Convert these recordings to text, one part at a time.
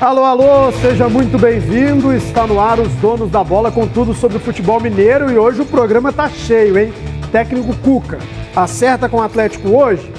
Alô, alô, seja muito bem-vindo. Está no ar os donos da bola com tudo sobre o futebol mineiro e hoje o programa tá cheio, hein? Técnico Cuca acerta com o Atlético hoje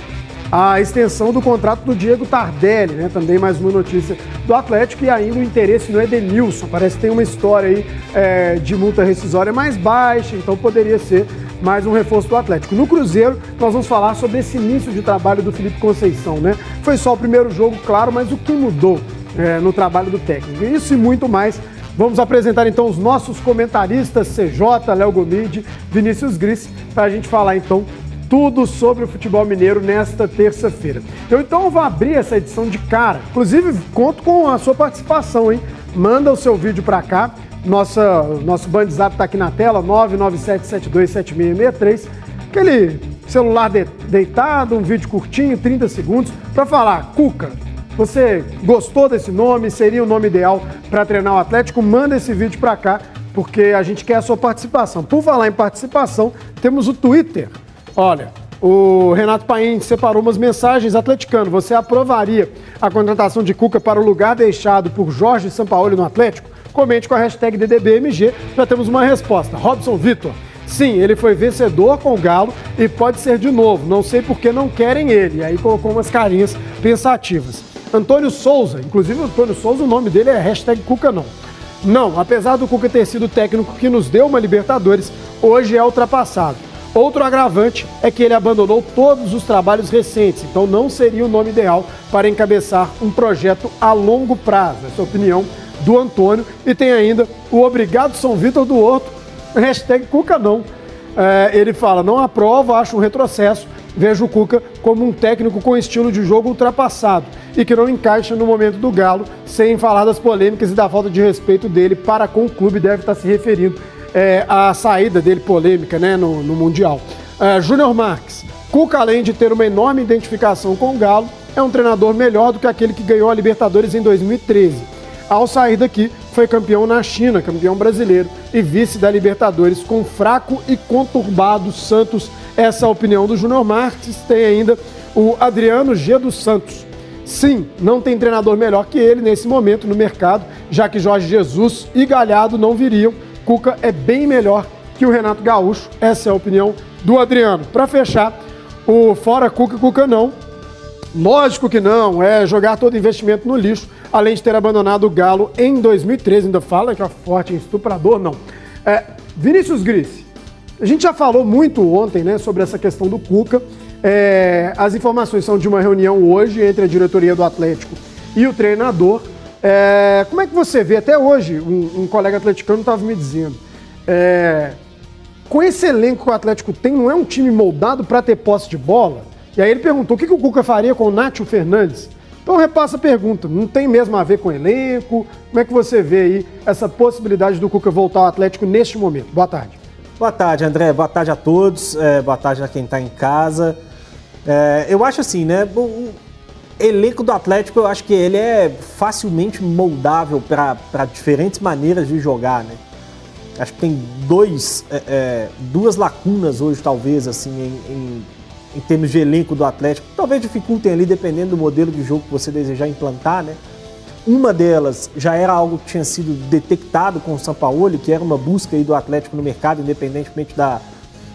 a extensão do contrato do Diego Tardelli, né? Também mais uma notícia do Atlético e ainda o interesse no Edenilson. Parece que tem uma história aí é, de multa rescisória mais baixa, então poderia ser mais um reforço do Atlético. No Cruzeiro, nós vamos falar sobre esse início de trabalho do Felipe Conceição, né? Foi só o primeiro jogo, claro, mas o que mudou é, no trabalho do técnico? Isso e muito mais. Vamos apresentar então os nossos comentaristas, CJ, Léo Gomide, Vinícius Gris, para a gente falar então tudo sobre o futebol mineiro nesta terça-feira. Eu então vou abrir essa edição de cara. Inclusive, conto com a sua participação, hein? Manda o seu vídeo para cá. Nossa, nosso bandzap está aqui na tela, 997727663. Aquele celular de, deitado, um vídeo curtinho, 30 segundos, para falar, Cuca, você gostou desse nome? Seria o nome ideal para treinar o Atlético? Manda esse vídeo para cá, porque a gente quer a sua participação. Por falar em participação, temos o Twitter. Olha, o Renato Paim separou umas mensagens atleticano. Você aprovaria a contratação de Cuca para o lugar deixado por Jorge Sampaoli no Atlético? Comente com a hashtag DDBMG, já temos uma resposta. Robson Vitor. Sim, ele foi vencedor com o Galo e pode ser de novo. Não sei por que não querem ele. E aí colocou umas carinhas pensativas. Antônio Souza, inclusive o Antônio Souza, o nome dele é hashtag Cuca não. Não, apesar do Cuca ter sido o técnico que nos deu uma Libertadores, hoje é ultrapassado. Outro agravante é que ele abandonou todos os trabalhos recentes, então não seria o nome ideal para encabeçar um projeto a longo prazo. Essa é a opinião do Antônio. E tem ainda o Obrigado São Vitor do Horto, hashtag Cuca não. É, ele fala, não aprova, acho um retrocesso, vejo o Cuca como um técnico com estilo de jogo ultrapassado e que não encaixa no momento do Galo, sem falar das polêmicas e da falta de respeito dele para com o clube, deve estar se referindo é, à saída dele polêmica né, no, no Mundial. É, Júnior Marques, Cuca, além de ter uma enorme identificação com o Galo, é um treinador melhor do que aquele que ganhou a Libertadores em 2013. Ao sair daqui, foi campeão na China, campeão brasileiro e vice da Libertadores com fraco e conturbado Santos. Essa é a opinião do Júnior Marques. Tem ainda o Adriano G dos Santos. Sim, não tem treinador melhor que ele nesse momento no mercado, já que Jorge Jesus e Galhardo não viriam. Cuca é bem melhor que o Renato Gaúcho. Essa é a opinião do Adriano. Para fechar, o fora Cuca, Cuca não. Lógico que não, é jogar todo investimento no lixo, além de ter abandonado o Galo em 2013. Ainda fala que é forte, estuprador, não. É, Vinícius Gris, a gente já falou muito ontem né, sobre essa questão do Cuca. É, as informações são de uma reunião hoje entre a diretoria do Atlético e o treinador. É, como é que você vê? Até hoje, um, um colega atleticano estava me dizendo. É, com esse elenco que o Atlético tem, não é um time moldado para ter posse de bola? E aí ele perguntou o que, que o Cuca faria com o Nátio Fernandes. Então repassa a pergunta, não tem mesmo a ver com elenco? Como é que você vê aí essa possibilidade do Cuca voltar ao Atlético neste momento? Boa tarde. Boa tarde, André. Boa tarde a todos. É, boa tarde a quem está em casa. É, eu acho assim, né? O elenco do Atlético, eu acho que ele é facilmente moldável para diferentes maneiras de jogar, né? Acho que tem dois, é, é, duas lacunas hoje, talvez, assim, em, em, em, termos de elenco do Atlético. Talvez dificultem ali, dependendo do modelo de jogo que você desejar implantar, né? Uma delas já era algo que tinha sido detectado com o Sampaoli, que era uma busca aí do Atlético no mercado, independentemente da,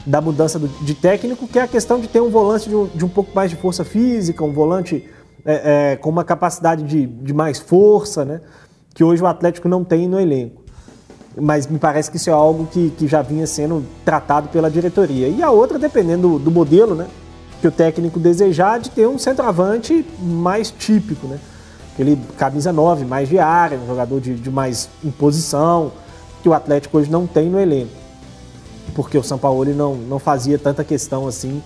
da mudança do, de técnico, que é a questão de ter um volante de um, de um pouco mais de força física, um volante é, é, com uma capacidade de, de mais força, né? que hoje o Atlético não tem no elenco. Mas me parece que isso é algo que, que já vinha sendo tratado pela diretoria. E a outra, dependendo do, do modelo né? Que o técnico desejar, de ter um centroavante mais típico. Né? Aquele camisa 9, mais de área, um jogador de, de mais imposição, que o Atlético hoje não tem no elenco porque o São Paulo não, não fazia tanta questão assim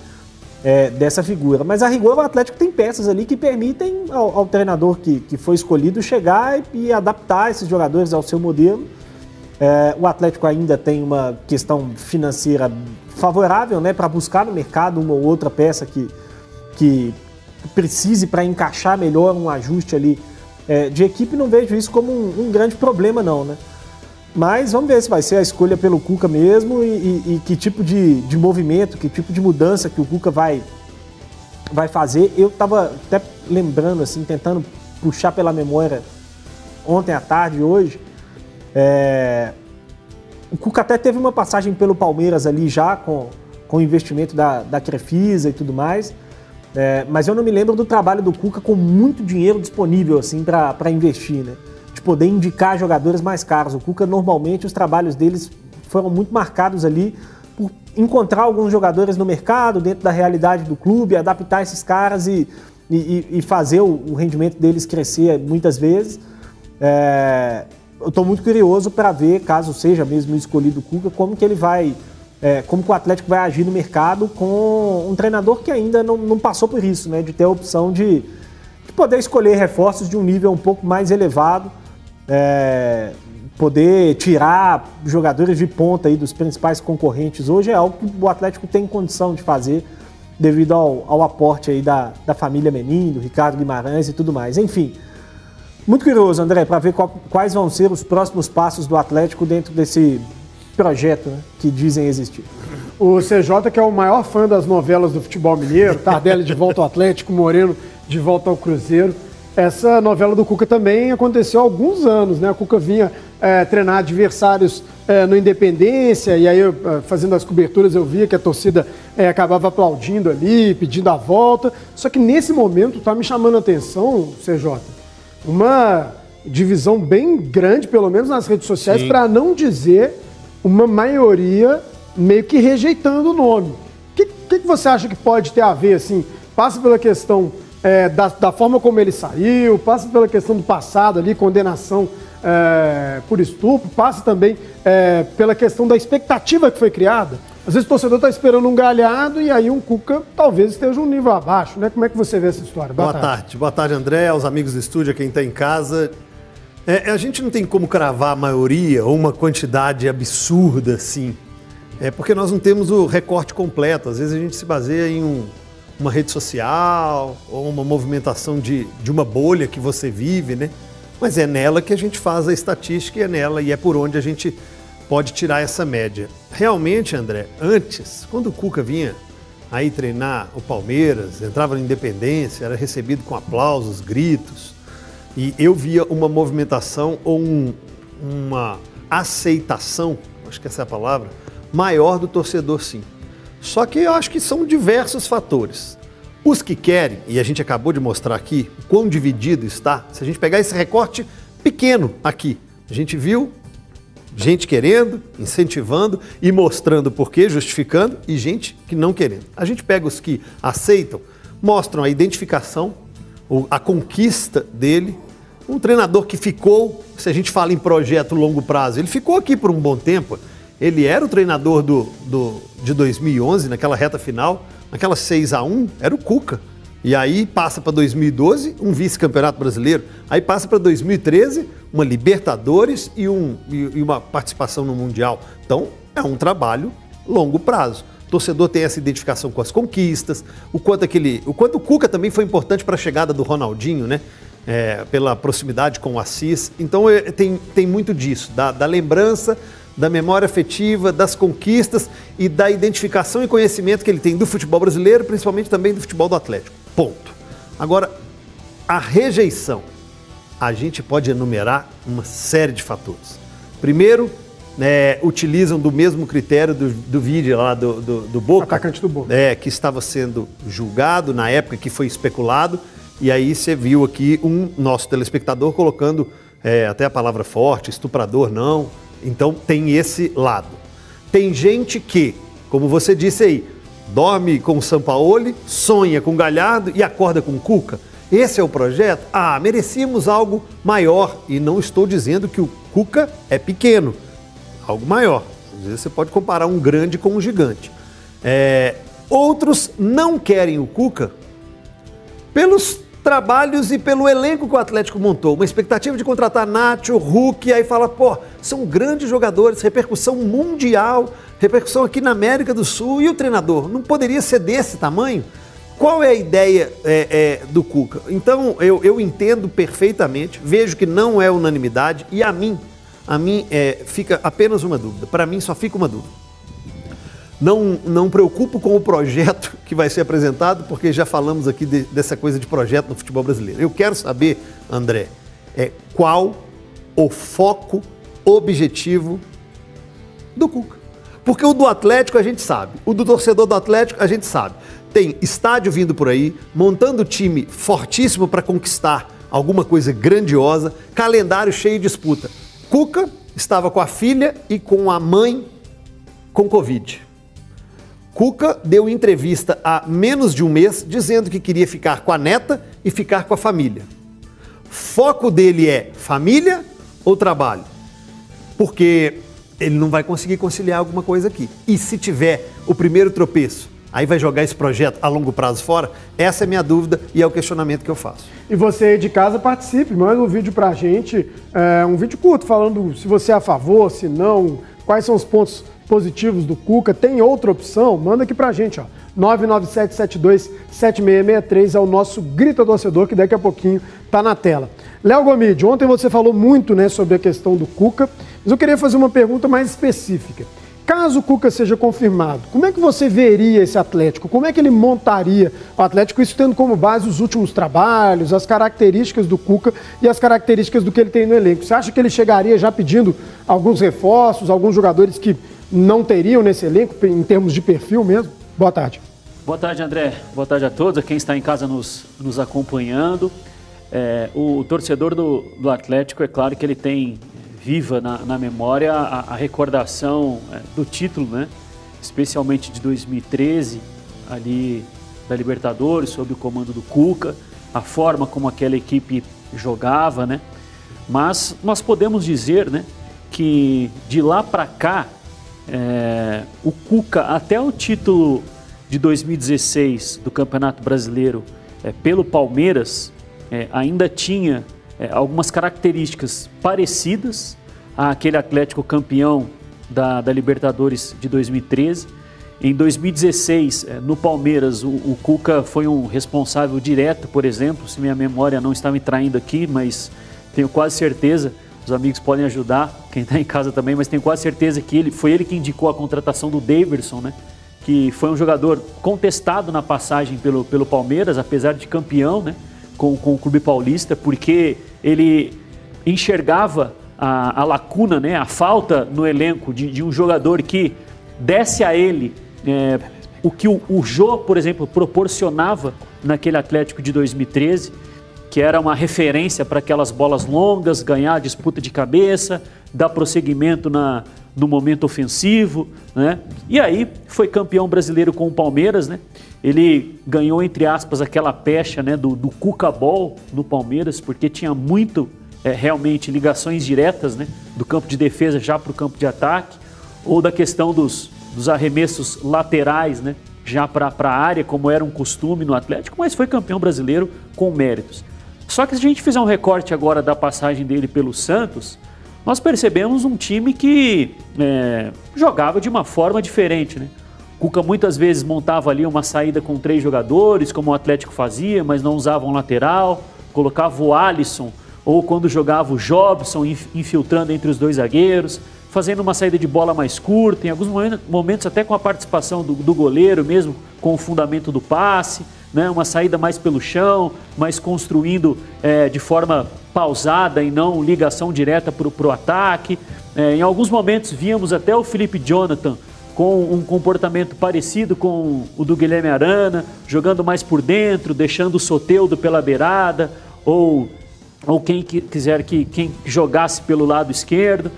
é, dessa figura. Mas a rigor o Atlético tem peças ali que permitem ao, ao treinador que, que foi escolhido chegar e, e, adaptar esses jogadores ao seu modelo. É, o Atlético ainda tem uma questão financeira favorável né, para buscar no mercado uma ou outra peça que, que precise para encaixar melhor um ajuste ali é, de equipe. Não vejo isso como um, um grande problema, não. Né? Mas vamos ver se vai ser a escolha pelo Cuca mesmo e, e, e, que tipo de, de movimento, que tipo de mudança que o Cuca vai, vai fazer. Eu estava até lembrando, assim, tentando puxar pela memória ontem à tarde e hoje. É, o Cuca até teve uma passagem pelo Palmeiras ali já com, com o investimento da, da Crefisa e tudo mais. É, mas eu não me lembro do trabalho do Cuca com muito dinheiro disponível assim para investir, né? De poder indicar jogadores mais caros. O Cuca normalmente os trabalhos deles foram muito marcados ali por encontrar alguns jogadores no mercado, dentro da realidade do clube, adaptar esses caras e, e, e fazer o, o, rendimento deles crescer muitas vezes. É, eu estou muito curioso para ver, caso seja mesmo escolhido o Cuca, como que ele vai, é, como que o Atlético vai agir no mercado com um treinador que ainda não, não passou por isso, né? De ter a opção de, de, poder escolher reforços de um nível um pouco mais elevado, é, poder tirar jogadores de ponta aí dos principais concorrentes hoje é algo que o Atlético tem condição de fazer devido ao, ao aporte aí da, da família Menino, do Ricardo Guimarães e tudo mais. Enfim, muito curioso, André, para ver qual, quais vão ser os próximos passos do Atlético dentro desse projeto né, que dizem existir. O CJ, que é o maior fã das novelas do futebol mineiro, Tardelli de volta ao Atlético, Moreno de volta ao Cruzeiro. Essa novela do Cuca também aconteceu há alguns anos, né? A Cuca vinha é, treinar adversários é, no Independência, e aí, eu, é, fazendo as coberturas, eu via que a torcida é, acabava aplaudindo ali, pedindo a volta. Só que nesse momento está me chamando a atenção, CJ, uma divisão bem grande, pelo menos nas redes sociais, para não dizer uma maioria meio que rejeitando o nome. O que, que, que, você acha que pode ter a ver, assim? Passa pela questão é, da, da, forma como ele saiu, passa pela questão do passado ali, condenação é, por estupro, passa também é, pela questão da expectativa que foi criada. Às vezes o torcedor está esperando um galhado e aí um Cuca talvez esteja um nível abaixo, né? Como é que você vê essa história? Boa, Boa tarde. tarde. Boa tarde, André, aos amigos do estúdio, a quem está em casa. É, a gente não tem como cravar a maioria ou uma quantidade absurda assim. É porque nós não temos o recorte completo. Às vezes a gente se baseia em um, uma rede social ou uma movimentação de, de uma bolha que você vive, né? Mas é nela que a gente faz a estatística e é nela e é por onde a gente pode tirar essa média. Realmente, André, antes, quando o Cuca vinha aí treinar o Palmeiras, entrava na Independência, era recebido com aplausos, gritos, e eu via uma movimentação ou um, uma aceitação, acho que essa é a palavra, maior do torcedor, sim. Só que eu acho que são diversos fatores. Os que querem, e a gente acabou de mostrar aqui, quão dividido está, se a gente pegar esse recorte pequeno aqui, a gente viu Gente querendo, incentivando e mostrando por quê, justificando, e gente que não querendo. A gente pega os que aceitam, mostram a identificação, a conquista dele. Um treinador que ficou, se a gente fala em projeto longo prazo, ele ficou aqui por um bom tempo. Ele era o treinador do, do, de 2011, naquela reta final, naquela 6 a 1 era o Cuca. E aí passa para 2012, um vice-campeonato brasileiro. Aí passa para 2013, uma Libertadores e, um, e uma participação no Mundial. Então, é um trabalho longo prazo. O torcedor tem essa identificação com as conquistas, o quanto aquele, o quanto o Cuca também foi importante para a chegada do Ronaldinho, né? É, pela proximidade com o Assis. Então é, tem, tem muito disso, da, da lembrança, da memória afetiva, das conquistas e da identificação e conhecimento que ele tem do futebol brasileiro, principalmente também do futebol do Atlético. Ponto. Agora, a rejeição a gente pode enumerar uma série de fatores. Primeiro, é, utilizam do mesmo critério do, do vídeo lá do, do, do Boca. Atacante do Boca. É, que estava sendo julgado na época que foi especulado. E aí você viu aqui um nosso telespectador colocando é, até a palavra forte, estuprador, não. Então tem esse lado. Tem gente que, como você disse aí, dorme com Sampaoli, sonha com Galhardo e acorda com Cuca. Esse é o projeto? Ah, merecíamos algo maior. E não estou dizendo que o Cuca é pequeno, algo maior. Às vezes você pode comparar um grande com um gigante. É, outros não querem o Cuca pelos trabalhos e pelo elenco que o Atlético montou. Uma expectativa de contratar Nacho, Hulk, aí fala, pô, são grandes jogadores, repercussão mundial, repercussão aqui na América do Sul. E o treinador não poderia ser desse tamanho? Qual é a ideia é, é, do Cuca? Então, eu, eu, entendo perfeitamente, vejo que não é unanimidade e a mim, a mim é, fica apenas uma dúvida. Para mim só fica uma dúvida. Não, não preocupo com o projeto que vai ser apresentado, porque já falamos aqui de, dessa coisa de projeto no futebol brasileiro. Eu quero saber, André, é, qual o foco objetivo do Cuca. Porque o do Atlético a gente sabe, o do torcedor do Atlético a gente sabe. Tem estádio vindo por aí, montando time fortíssimo para conquistar alguma coisa grandiosa, calendário cheio de disputa. Cuca estava com a filha e com a mãe com Covid. Cuca deu entrevista há menos de um mês dizendo que queria ficar com a neta e ficar com a família. Foco dele é família ou trabalho? Porque ele não vai conseguir conciliar alguma coisa aqui. E se tiver o primeiro tropeço, aí vai jogar esse projeto a longo prazo fora? Essa é minha dúvida e é o questionamento que eu faço. E você de casa participe, manda um vídeo pra gente, é, um vídeo curto, falando se você é a favor, se não, quais são os pontos positivos do Cuca. Tem outra opção? Manda aqui pra gente, ó. 997727663 é o nosso grito torcedor que daqui a pouquinho tá na tela. Léo Gomide, ontem você falou muito né, sobre a questão do Cuca, mas eu queria fazer uma pergunta mais específica. Caso o Cuca seja confirmado, como é que você veria esse Atlético? Como é que ele montaria o Atlético, isso tendo como base os últimos trabalhos, as características do Cuca e as características do que ele tem no elenco? Você acha que ele chegaria já pedindo alguns reforços, alguns jogadores que não teriam nesse elenco, em termos de perfil mesmo? Boa tarde. Boa tarde, André. Boa tarde a todos, a quem está em casa nos, nos acompanhando. É, o, o, torcedor do, do Atlético, é claro que ele tem viva na, na memória a, a recordação é, do título, né? especialmente de 2013, ali da Libertadores, sob o comando do Cuca, a forma como aquela equipe jogava, né? Mas nós podemos dizer, né, que de lá para cá é, o Cuca, até o título de 2016 do Campeonato Brasileiro é, pelo Palmeiras, é, ainda tinha é, algumas características parecidas àquele Atlético campeão da, da Libertadores de 2013. Em 2016, é, no Palmeiras, o, o, Cuca foi um responsável direto, por exemplo, se minha memória não está me traindo aqui, mas tenho quase certeza os amigos podem ajudar, quem está em casa também, mas tenho quase certeza que ele foi ele que indicou a contratação do Daverson, né? Que foi um jogador contestado na passagem pelo, pelo Palmeiras, apesar de campeão, né? Com, com o clube paulista, porque ele enxergava a, a lacuna, né? A falta no elenco de, de um jogador que desse a ele é, o que o, o Jô, por exemplo, proporcionava naquele Atlético de 2013 que era uma referência para aquelas bolas longas, ganhar disputa de cabeça, dar prosseguimento na, no momento ofensivo, né? E aí foi campeão brasileiro com o Palmeiras, né? Ele ganhou, entre aspas, aquela pecha né, do, do Cuca Ball no Palmeiras, porque tinha muito, é, realmente, ligações diretas né, do campo de defesa já para o campo de ataque, ou da questão dos, dos arremessos laterais, né? Já para a área, como era um costume no Atlético, mas foi campeão brasileiro com méritos. Só que se a gente fizer um recorte agora da passagem dele pelo Santos, nós percebemos um time que é, jogava de uma forma diferente, né? Cuca muitas vezes montava ali uma saída com três jogadores, como o Atlético fazia, mas não usava um lateral, colocava o Alisson, ou quando jogava o Jobson infiltrando entre os dois zagueiros, fazendo uma saída de bola mais curta, em alguns momentos até com a participação do, do goleiro mesmo, com o fundamento do passe né, uma saída mais pelo chão, mais construindo é, de forma pausada e não ligação direta para o ataque. É, em alguns momentos víamos até o Felipe Jonathan com um comportamento parecido com o do Guilherme Arana, jogando mais por dentro, deixando o Soteudo pela beirada, ou, ou quem quiser que quem jogasse pelo lado esquerdo.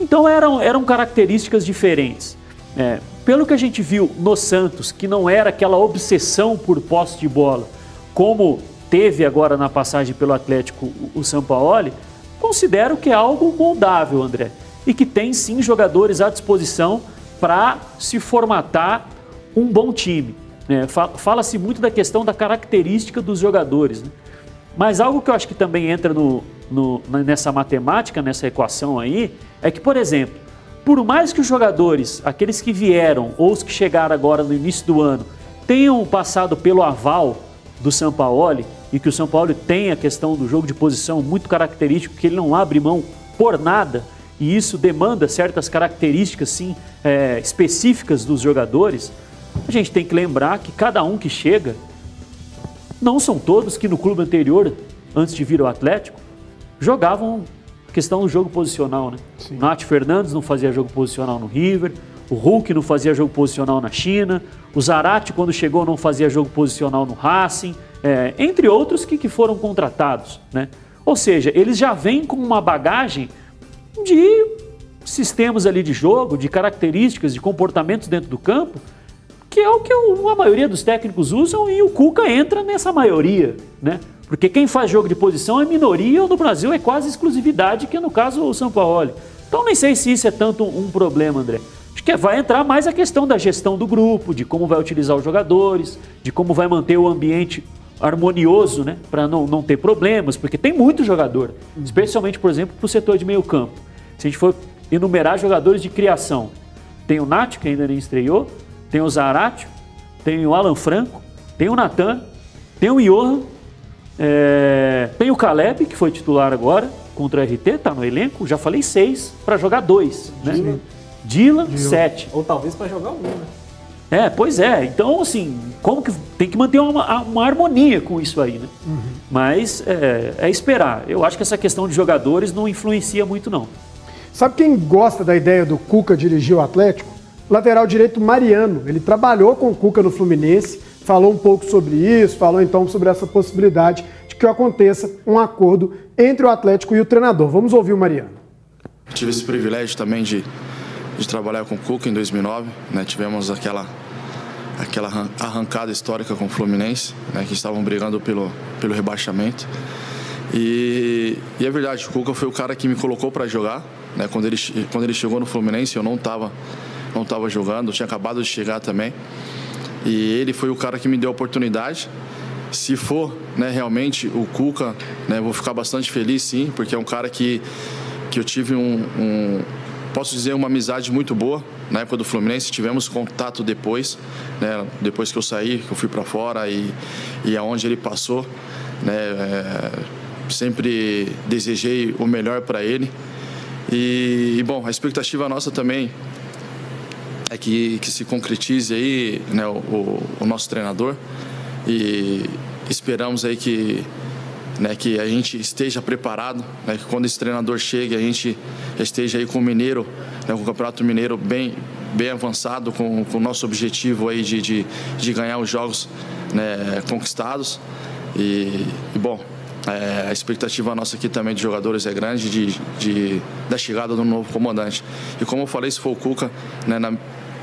Então eram, eram características diferentes. É, pelo que a gente viu no Santos, que não era aquela obsessão por posse de bola, como teve agora na passagem pelo Atlético o Sampaoli, considero que é algo moldável, André, e que tem sim jogadores à disposição para se formatar um bom time. É, Fala-se muito da questão da característica dos jogadores, né? mas algo que eu acho que também entra no, no, nessa matemática, nessa equação aí, é que, por exemplo, por mais que os jogadores, aqueles que vieram ou os que chegaram agora no início do ano, tenham passado pelo aval do Sampaoli e que o São Paulo tem a questão do jogo de posição muito característico, que ele não abre mão por nada, e isso demanda certas características sim é, específicas dos jogadores, a gente tem que lembrar que cada um que chega, não são todos que no clube anterior, antes de vir ao Atlético, jogavam questão do jogo posicional, né? Sim. Nath Fernandes não fazia jogo posicional no River, o Hulk não fazia jogo posicional na China, o Zarate, quando chegou, não fazia jogo posicional no Racing, é, entre outros que, que foram contratados, né? Ou seja, eles já vêm com uma bagagem de sistemas ali de jogo, de características, de comportamentos dentro do campo, que é o que a maioria dos técnicos usam e o Cuca entra nessa maioria, né? Porque quem faz jogo de posição é minoria ou no Brasil é quase exclusividade, que é no caso o São Paulo. Então nem sei se isso é tanto um problema, André. Acho que vai entrar mais a questão da gestão do grupo, de como vai utilizar os jogadores, de como vai manter o ambiente harmonioso, né? Para não, não ter problemas, porque tem muito jogador, especialmente, por exemplo, para o setor de meio campo. Se a gente for enumerar jogadores de criação, tem o Nath, que ainda nem estreou, tem o Zaratio, tem o Alan Franco, tem o Natan, tem o Johan, é, tem o Caleb, que foi titular agora contra o RT, tá no elenco. Já falei seis para jogar dois, né? Dylan, sete. Ou talvez para jogar um, né? É, pois é. Então, assim, como que tem que manter uma, uma harmonia com isso aí, né? Uhum. Mas é, é, esperar. Eu acho que essa questão de jogadores não influencia muito, não. Sabe quem gosta da ideia do Cuca dirigir o Atlético? Lateral direito Mariano. Ele trabalhou com o Cuca no Fluminense falou um pouco sobre isso, falou então sobre essa possibilidade de que aconteça um acordo entre o Atlético e o treinador. Vamos ouvir o Mariano. tive esse privilégio também de, de trabalhar com o Cuca em 2009, né? tivemos aquela aquela arrancada histórica com o Fluminense, né, que estavam brigando pelo, pelo rebaixamento. E, e, é verdade, o Cuca foi o cara que me colocou para jogar. Né, quando, ele, quando ele chegou no Fluminense, eu não estava não tava jogando, eu tinha acabado de chegar também. E ele foi o cara que me deu a oportunidade. Se for né, realmente o Cuca, né, vou ficar bastante feliz sim, porque é um cara que, que eu tive um, um posso dizer, uma amizade muito boa na época do Fluminense. Tivemos contato depois, né, depois que eu saí, que eu fui para fora e, e aonde ele passou. Né, é, sempre desejei o melhor para ele. E, e, bom, a expectativa nossa também é que, que se concretize aí né, o, o, nosso treinador e esperamos aí que, né, que a gente esteja preparado, né, que quando esse treinador chegue a gente esteja aí com o Mineiro, né, com o Campeonato Mineiro bem, bem avançado, com, com o nosso objetivo aí de, de, de ganhar os jogos né, conquistados. E, e bom, é, a expectativa nossa aqui também de jogadores é grande, de, de, da chegada do novo comandante. E como eu falei, se for o Cuca, né, na,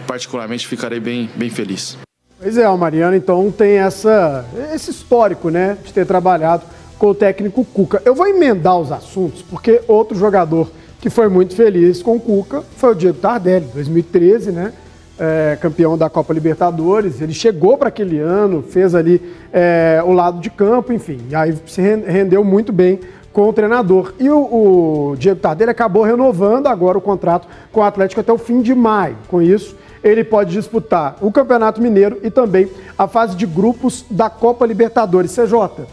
particularmente ficarei bem, bem feliz. Pois é, o Mariano então tem essa, esse histórico, né, de ter trabalhado com o técnico Cuca. Eu vou emendar os assuntos, porque outro jogador que foi muito feliz com o Cuca foi o Diego Tardelli, 2013, né? É, campeão da Copa Libertadores. Ele chegou para aquele ano, fez ali é, o lado de campo, enfim, aí se rendeu muito bem com o treinador. E o, o Diego Tardelli acabou renovando agora o contrato com o Atlético até o fim de maio. Com isso, ele pode disputar o Campeonato Mineiro e também a fase de grupos da Copa Libertadores. CJ,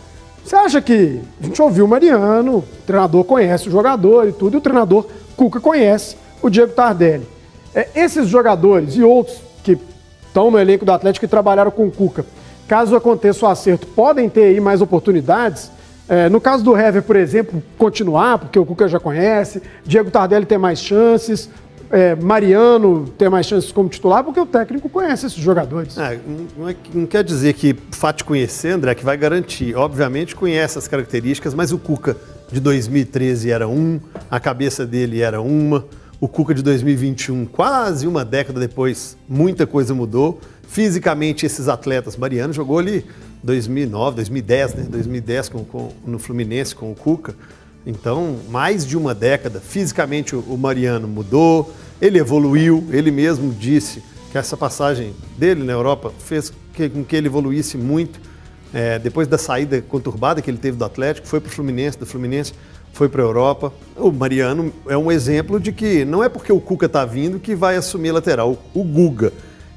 você acha que a gente ouviu o Mariano, o treinador conhece o jogador e tudo, e o treinador Cuca conhece o Diego Tardelli. É, esses jogadores e outros que estão no elenco do Atlético e trabalharam com o Cuca, caso aconteça o acerto, podem ter aí mais oportunidades? É, no caso do Hever, por exemplo, continuar, porque o Cuca já conhece, Diego Tardelli tem mais chances, é, Mariano ter mais chances como titular, porque o técnico conhece esses jogadores. É, não, é, não, quer dizer que o fato de conhecer, André, que vai garantir. Obviamente conhece as características, mas o Cuca de 2013 era um, a cabeça dele era uma. O Cuca de 2021, quase uma década depois, muita coisa mudou. Fisicamente, esses atletas, Mariano jogou ali 2009, 2010, né? 2010 com, com, no Fluminense com o Cuca. Então, mais de uma década, fisicamente o Mariano mudou, ele evoluiu, ele mesmo disse que essa passagem dele na Europa fez com que ele evoluísse muito. É, depois da saída conturbada que ele teve do Atlético, foi para o Fluminense, do Fluminense foi para a Europa. O Mariano é um exemplo de que não é porque o Cuca está vindo que vai assumir lateral. O Guga,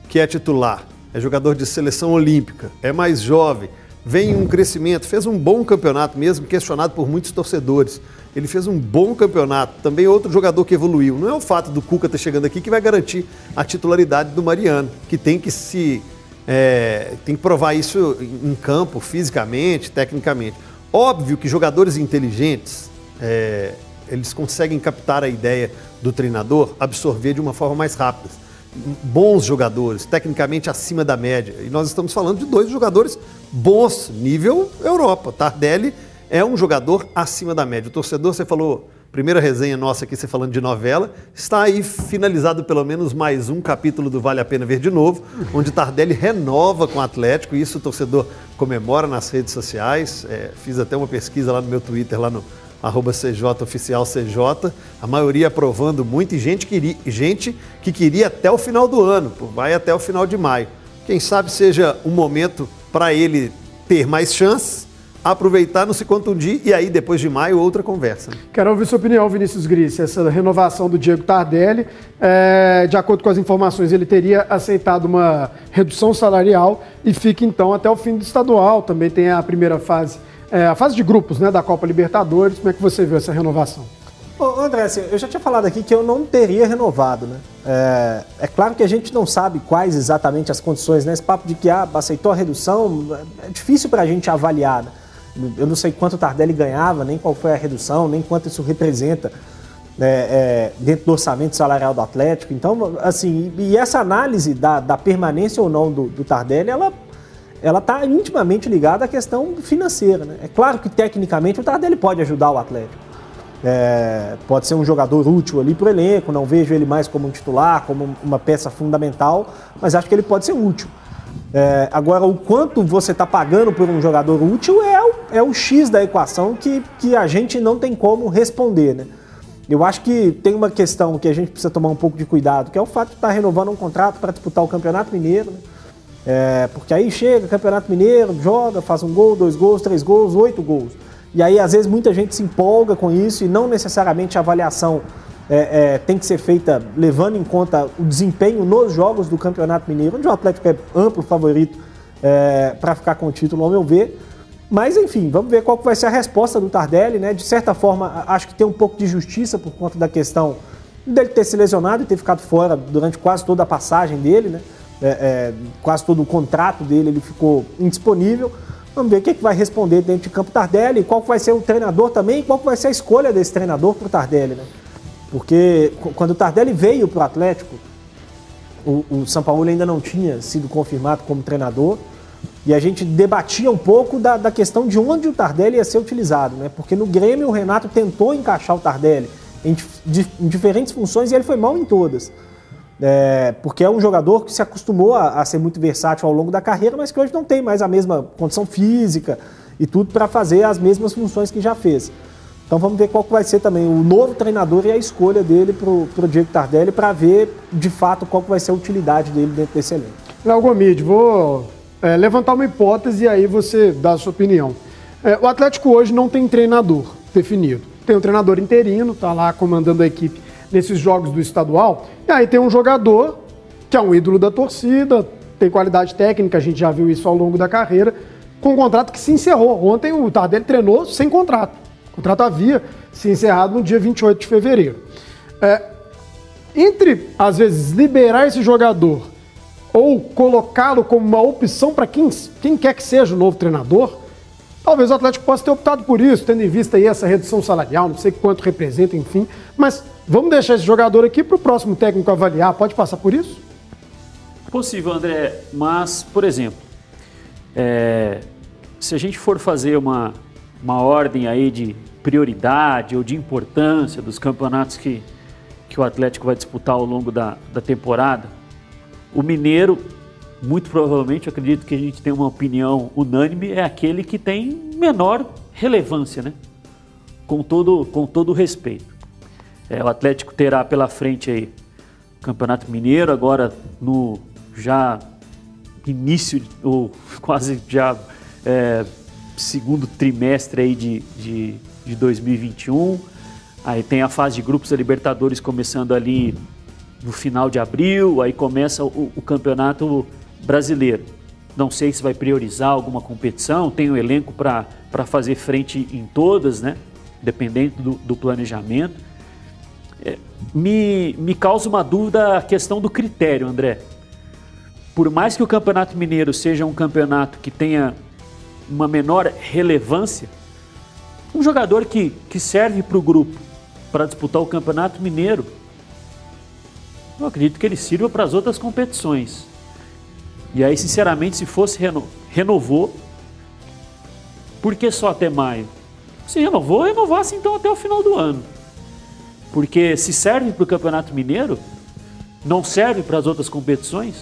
que é titular, é jogador de seleção olímpica, é mais jovem, vem um crescimento, fez um bom campeonato, mesmo questionado por muitos torcedores. Ele fez um bom campeonato. Também outro jogador que evoluiu. Não é o fato do Cuca ter chegando aqui que vai garantir a titularidade do Mariano, que tem que se é, tem que provar isso em campo, fisicamente, tecnicamente. Óbvio que jogadores inteligentes, é, eles conseguem captar a ideia do treinador, absorver de uma forma mais rápida. Bons jogadores, tecnicamente acima da média. E nós estamos falando de dois jogadores bons, nível Europa. Tardelli é um jogador acima da média. O torcedor, você falou, primeira resenha nossa aqui, você falando de novela, está aí finalizado pelo menos mais um capítulo do Vale a Pena Ver de Novo, onde Tardelli renova com o Atlético, e isso o torcedor comemora nas redes sociais. É, fiz até uma pesquisa lá no meu Twitter, lá no arroba CJ Oficial CJ, a maioria aprovando muito e gente, queria, gente que queria até o final do ano, vai até o final de maio. Quem sabe seja um momento para ele ter mais chances aproveitar, não se contundir e aí depois de maio outra conversa. Quero ouvir sua opinião, Vinícius Gris, essa renovação do Diego Tardelli. É, de acordo com as informações, ele teria aceitado uma redução salarial e fica então até o fim do estadual. Também tem a primeira fase, é, a fase de grupos né, da Copa Libertadores. Como é que você viu essa renovação? Ô, André, assim, eu já tinha falado aqui que eu não teria renovado, né? É, é, claro que a gente não sabe quais exatamente as condições, né? Esse papo de que ah, aceitou a redução, é difícil para a gente avaliar. Né? Eu não sei quanto o Tardelli ganhava, nem qual foi a redução, nem quanto isso representa é, é, dentro do orçamento salarial do Atlético. Então, assim, e essa análise da, da permanência ou não do, do Tardelli, ela ela está intimamente ligada à questão financeira. Né? É claro que tecnicamente o Tardelli pode ajudar o Atlético. É, pode ser um jogador útil ali para o elenco, não vejo ele mais como um titular, como uma peça fundamental, mas acho que ele pode ser útil. É, agora, o quanto você está pagando por um jogador útil é o, é o X da equação que, que a gente não tem como responder. Né? Eu acho que tem uma questão que a gente precisa tomar um pouco de cuidado, que é o fato de estar tá renovando um contrato para disputar o Campeonato Mineiro. Né? É, porque aí chega, Campeonato Mineiro, joga, faz um gol, dois gols, três gols, oito gols. E aí, às vezes, muita gente se empolga com isso e não necessariamente a avaliação é, é, tem que ser feita levando em conta o desempenho nos jogos do Campeonato Mineiro, onde o Atlético é amplo favorito é, para ficar com o título, ao meu ver. Mas, enfim, vamos ver qual vai ser a resposta do Tardelli, né? De certa forma, acho que tem um pouco de justiça por conta da questão dele ter se lesionado e ter ficado fora durante quase toda a passagem dele, né? É, é, quase todo o contrato dele ele ficou indisponível. Vamos ver o que, é que vai responder dentro de campo Tardelli, qual vai ser o treinador também, qual vai ser a escolha desse treinador para o Tardelli, né? Porque quando o Tardelli veio para o Atlético, o São Paulo ainda não tinha sido confirmado como treinador. E a gente debatia um pouco da, da, questão de onde o Tardelli ia ser utilizado, né? Porque no Grêmio o Renato tentou encaixar o Tardelli em, em diferentes funções e ele foi mal em todas. É, porque é um jogador que se acostumou a, a, ser muito versátil ao longo da carreira, mas que hoje não tem mais a mesma condição física e tudo para fazer as mesmas funções que já fez. Então vamos ver qual vai ser também o novo treinador e a escolha dele para o Diego Tardelli para ver de fato qual vai ser a utilidade dele dentro desse elenco. Léo Gomide, vou é, levantar uma hipótese e aí você dá a sua opinião. É, o Atlético hoje não tem treinador definido. Tem um treinador interino, está lá comandando a equipe nesses jogos do estadual. E aí tem um jogador que é um ídolo da torcida, tem qualidade técnica, a gente já viu isso ao longo da carreira, com um contrato que se encerrou. Ontem o Tardelli treinou sem contrato. O contrato havia se encerrado no dia 28 de fevereiro. É, entre, às vezes, liberar esse jogador ou colocá-lo como uma opção para quem, quem quer que seja o novo treinador, talvez o Atlético possa ter optado por isso, tendo em vista aí essa redução salarial, não sei quanto representa, enfim. Mas vamos deixar esse jogador aqui para o próximo técnico avaliar. Pode passar por isso? Possível, André. Mas, por exemplo, é, se a gente for fazer uma, uma ordem aí de prioridade ou de importância dos campeonatos que, que o Atlético vai disputar ao longo da, da temporada, o Mineiro, muito provavelmente, acredito que a gente tem uma opinião unânime, é aquele que tem menor relevância, né? Com todo, com todo respeito. É, o Atlético terá pela frente aí Campeonato Mineiro, agora no já início, ou quase já é, segundo trimestre aí de, de, de 2021. Aí tem a fase de grupos da Libertadores começando ali no final de abril, aí começa o, o campeonato brasileiro. Não sei se vai priorizar alguma competição, tem o um elenco para fazer frente em todas, né? Dependendo do, do planejamento. É, me, me causa uma dúvida a questão do critério, André. Por mais que o Campeonato Mineiro seja um campeonato que tenha uma menor relevância, um jogador que, que serve para o grupo para disputar o Campeonato Mineiro. Eu acredito que ele sirva para as outras competições. E aí, sinceramente, se fosse reno... renovou, por que só até maio? Se renovou, renovasse então até o final do ano. Porque se serve para o Campeonato Mineiro, não serve para as outras competições.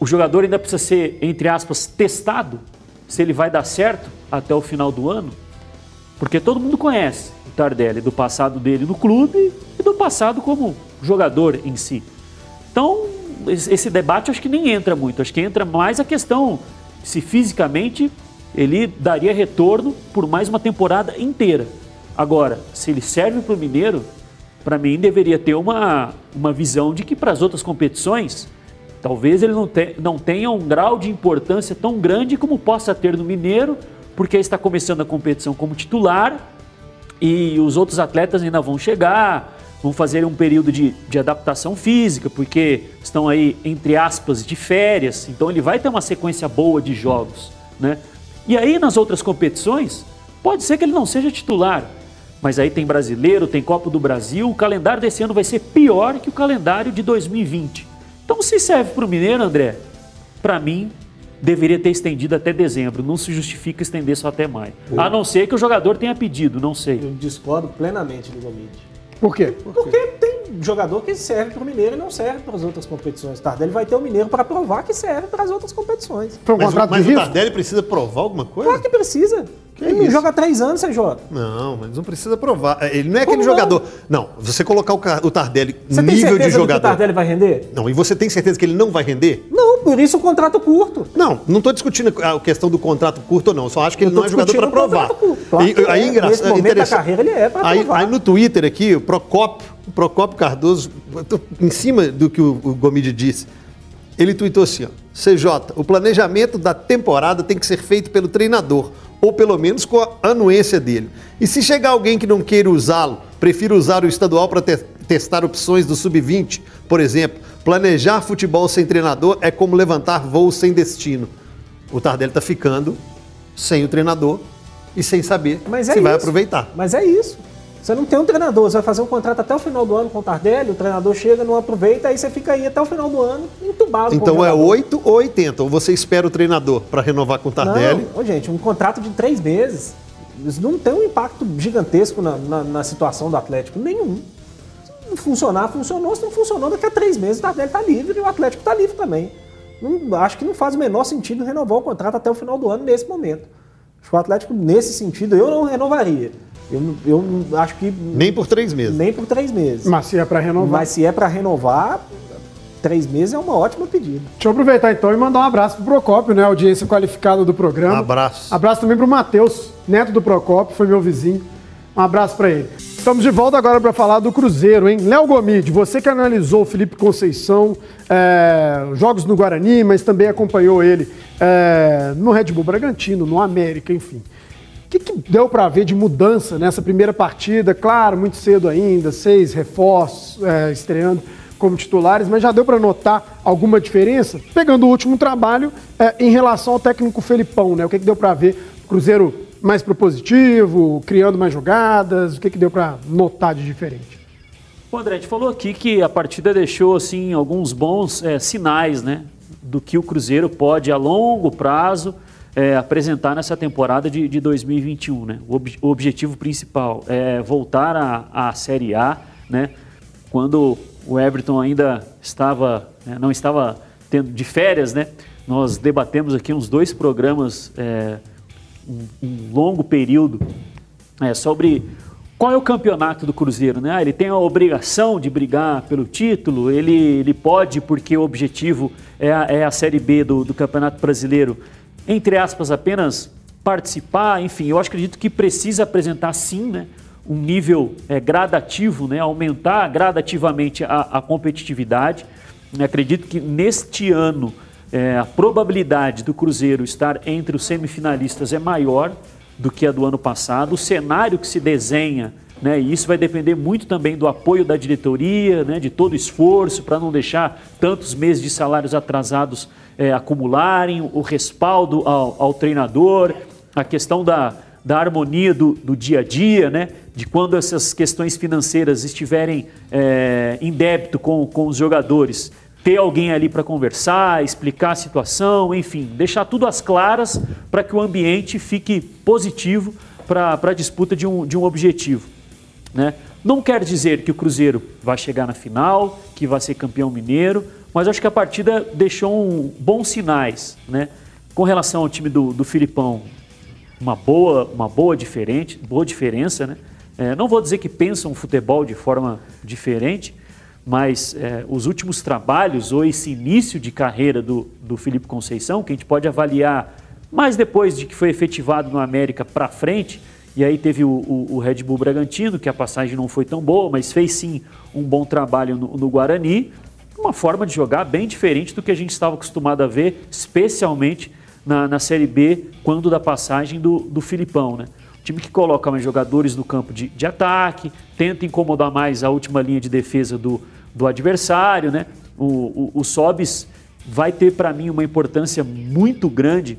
O jogador ainda precisa ser, entre aspas, testado se ele vai dar certo até o final do ano. Porque todo mundo conhece o Tardelli do passado dele no clube e do passado como jogador em si. Então, esse debate acho que nem entra muito. Acho que entra mais a questão se fisicamente ele daria retorno por mais uma temporada inteira. Agora, se ele serve para o Mineiro, para mim deveria ter uma, uma visão de que para as outras competições, talvez ele não, te, não tenha um grau de importância tão grande como possa ter no Mineiro, porque está começando a competição como titular e os outros atletas ainda vão chegar, vão fazer um período de, de adaptação física, porque estão aí, entre aspas, de férias, então ele vai ter uma sequência boa de jogos. Né? E aí nas outras competições, pode ser que ele não seja titular, mas aí tem brasileiro, tem Copa do Brasil, o calendário desse ano vai ser pior que o calendário de 2020. Então, se serve para o Mineiro, André, para mim, deveria ter estendido até dezembro. Não se justifica estender só até maio. A não ser que o jogador tenha pedido, não sei. Eu discordo plenamente do Gomide. Por quê? Porque tem jogador que serve para o Mineiro e não serve para as outras competições. Tardelli vai ter o Mineiro para provar que serve para as outras competições. Um Mas, contrato mas de o risco? Tardelli precisa provar alguma coisa? Claro que precisa. Que ele não joga há três anos, joga. Não, mas não precisa provar. Ele não é aquele Como não? jogador. Não, você colocar o, Tardelli Você nível de de que o jogador. Tardelli vai render? Não, e você tem certeza que ele não vai render? Não, por isso o contrato curto. Não, não estou discutindo a questão do contrato curto ou não. Só acho que ele Eu não é jogador para provar. Claro E- aí, é. engraçado, Nesse momento da carreira, ele é pra aí, provar. aí no Twitter aqui, o Procópio, o Cardoso, em cima do que o, o Gomide disse, ele tweetou assim, ó, CJ, o planejamento da temporada tem que ser feito pelo treinador, ou pelo menos com a anuência dele. E se chegar alguém que não queira usá-lo, prefira usar o estadual para testar opções do sub-20, por exemplo, planejar futebol sem treinador é como levantar voo sem destino. O Tardelli está ficando sem o treinador e sem saber Mas é se vai isso. aproveitar. Mas é isso. Você não tem um treinador, você vai fazer um contrato até o final do ano com o Tardelli, o treinador chega, não aproveita, aí você fica aí até o final do ano entubado. Então é jogador. 8 ou 80. Ou você espera o treinador para renovar com o Tardelli. Não, gente, um contrato de três meses, isso não tem um impacto gigantesco na, na- na situação do Atlético, nenhum. Se não funcionar, funcionou. Se não funcionou, daqui a três meses o Tardelli está livre e o Atlético está livre também. Não- acho que não faz o menor sentido renovar o contrato até o final do ano nesse momento. Acho que o Atlético, nesse sentido, eu não renovaria. Eu, não- eu acho que Nem por três meses. nem por três meses. Mas se é para renovar. Mas se é para renovar, três meses é uma ótima pedida. Deixa eu aproveitar então e mandar um abraço pro Procópio, né? Audiência qualificada do programa. Abraço. Abraço também pro Matheus, neto do Procópio, foi meu vizinho. Um abraço para ele. Estamos de volta agora para falar do Cruzeiro, hein? Léo Gomide, você que analisou o Felipe Conceição, é, jogos no Guarani, mas também acompanhou ele é, no Red Bull Bragantino, no América, enfim. O que, que deu para ver de mudança nessa primeira partida? Claro, muito cedo ainda, seis reforços é, estreando como titulares, mas já deu para notar alguma diferença? Pegando o último trabalho é, em relação ao técnico Felipão, né? O que, que deu para ver? Cruzeiro mais propositivo, criando mais jogadas, o que, que deu para notar de diferente? Bom, André, a gente falou aqui que a partida deixou assim alguns bons eh, sinais, né, do que o Cruzeiro pode a longo prazo eh, apresentar nessa temporada de, de 2021, né? O, ob- o objetivo principal é voltar à, Série A, né? Quando o Everton ainda estava, né, não estava tendo de férias, né? Nós debatemos aqui uns dois programas, eh, um, um longo período é, sobre qual é o campeonato do Cruzeiro, né? Ah, ele tem a obrigação de brigar pelo título, ele, ele pode porque o objetivo é a, é a Série B do, do Campeonato Brasileiro, entre aspas, apenas participar, enfim, eu acredito que precisa apresentar sim, né? Um nível é, gradativo, né? Aumentar gradativamente a, a competitividade. Acredito que neste ano é, a probabilidade do Cruzeiro estar entre os semifinalistas é maior do que a do ano passado. O cenário que se desenha, né, e isso vai depender muito também do apoio da diretoria, né, de todo o esforço para não deixar tantos meses de salários atrasados é, acumularem, o respaldo ao, ao treinador, a questão da, da harmonia do, do dia a dia, né? de quando essas questões financeiras estiverem é, em débito com, com os jogadores, ter alguém ali para conversar, explicar a situação, enfim, deixar tudo às claras para que o ambiente fique positivo para a disputa de um, de um objetivo. Né? Não quer dizer que o Cruzeiro vai chegar na final, que vai ser campeão mineiro, mas acho que a partida deixou um, bons sinais. Né? Com relação ao time do, do Filipão, uma boa, uma boa, diferente, boa diferença. Né? É, não vou dizer que pensam futebol de forma diferente, mas é, os últimos trabalhos ou esse início de carreira do, do Felipe Conceição, que a gente pode avaliar mais depois de que foi efetivado no América para frente, e aí teve o, o, o, Red Bull Bragantino, que a passagem não foi tão boa, mas fez sim um bom trabalho no, no Guarani, uma forma de jogar bem diferente do que a gente estava acostumado a ver, especialmente na, na Série B, quando da passagem do, do Filipão, né? time que coloca mais jogadores no campo de, de ataque, tenta incomodar mais a última linha de defesa do, do adversário, né? O, o, o Sobis vai ter para mim uma importância muito grande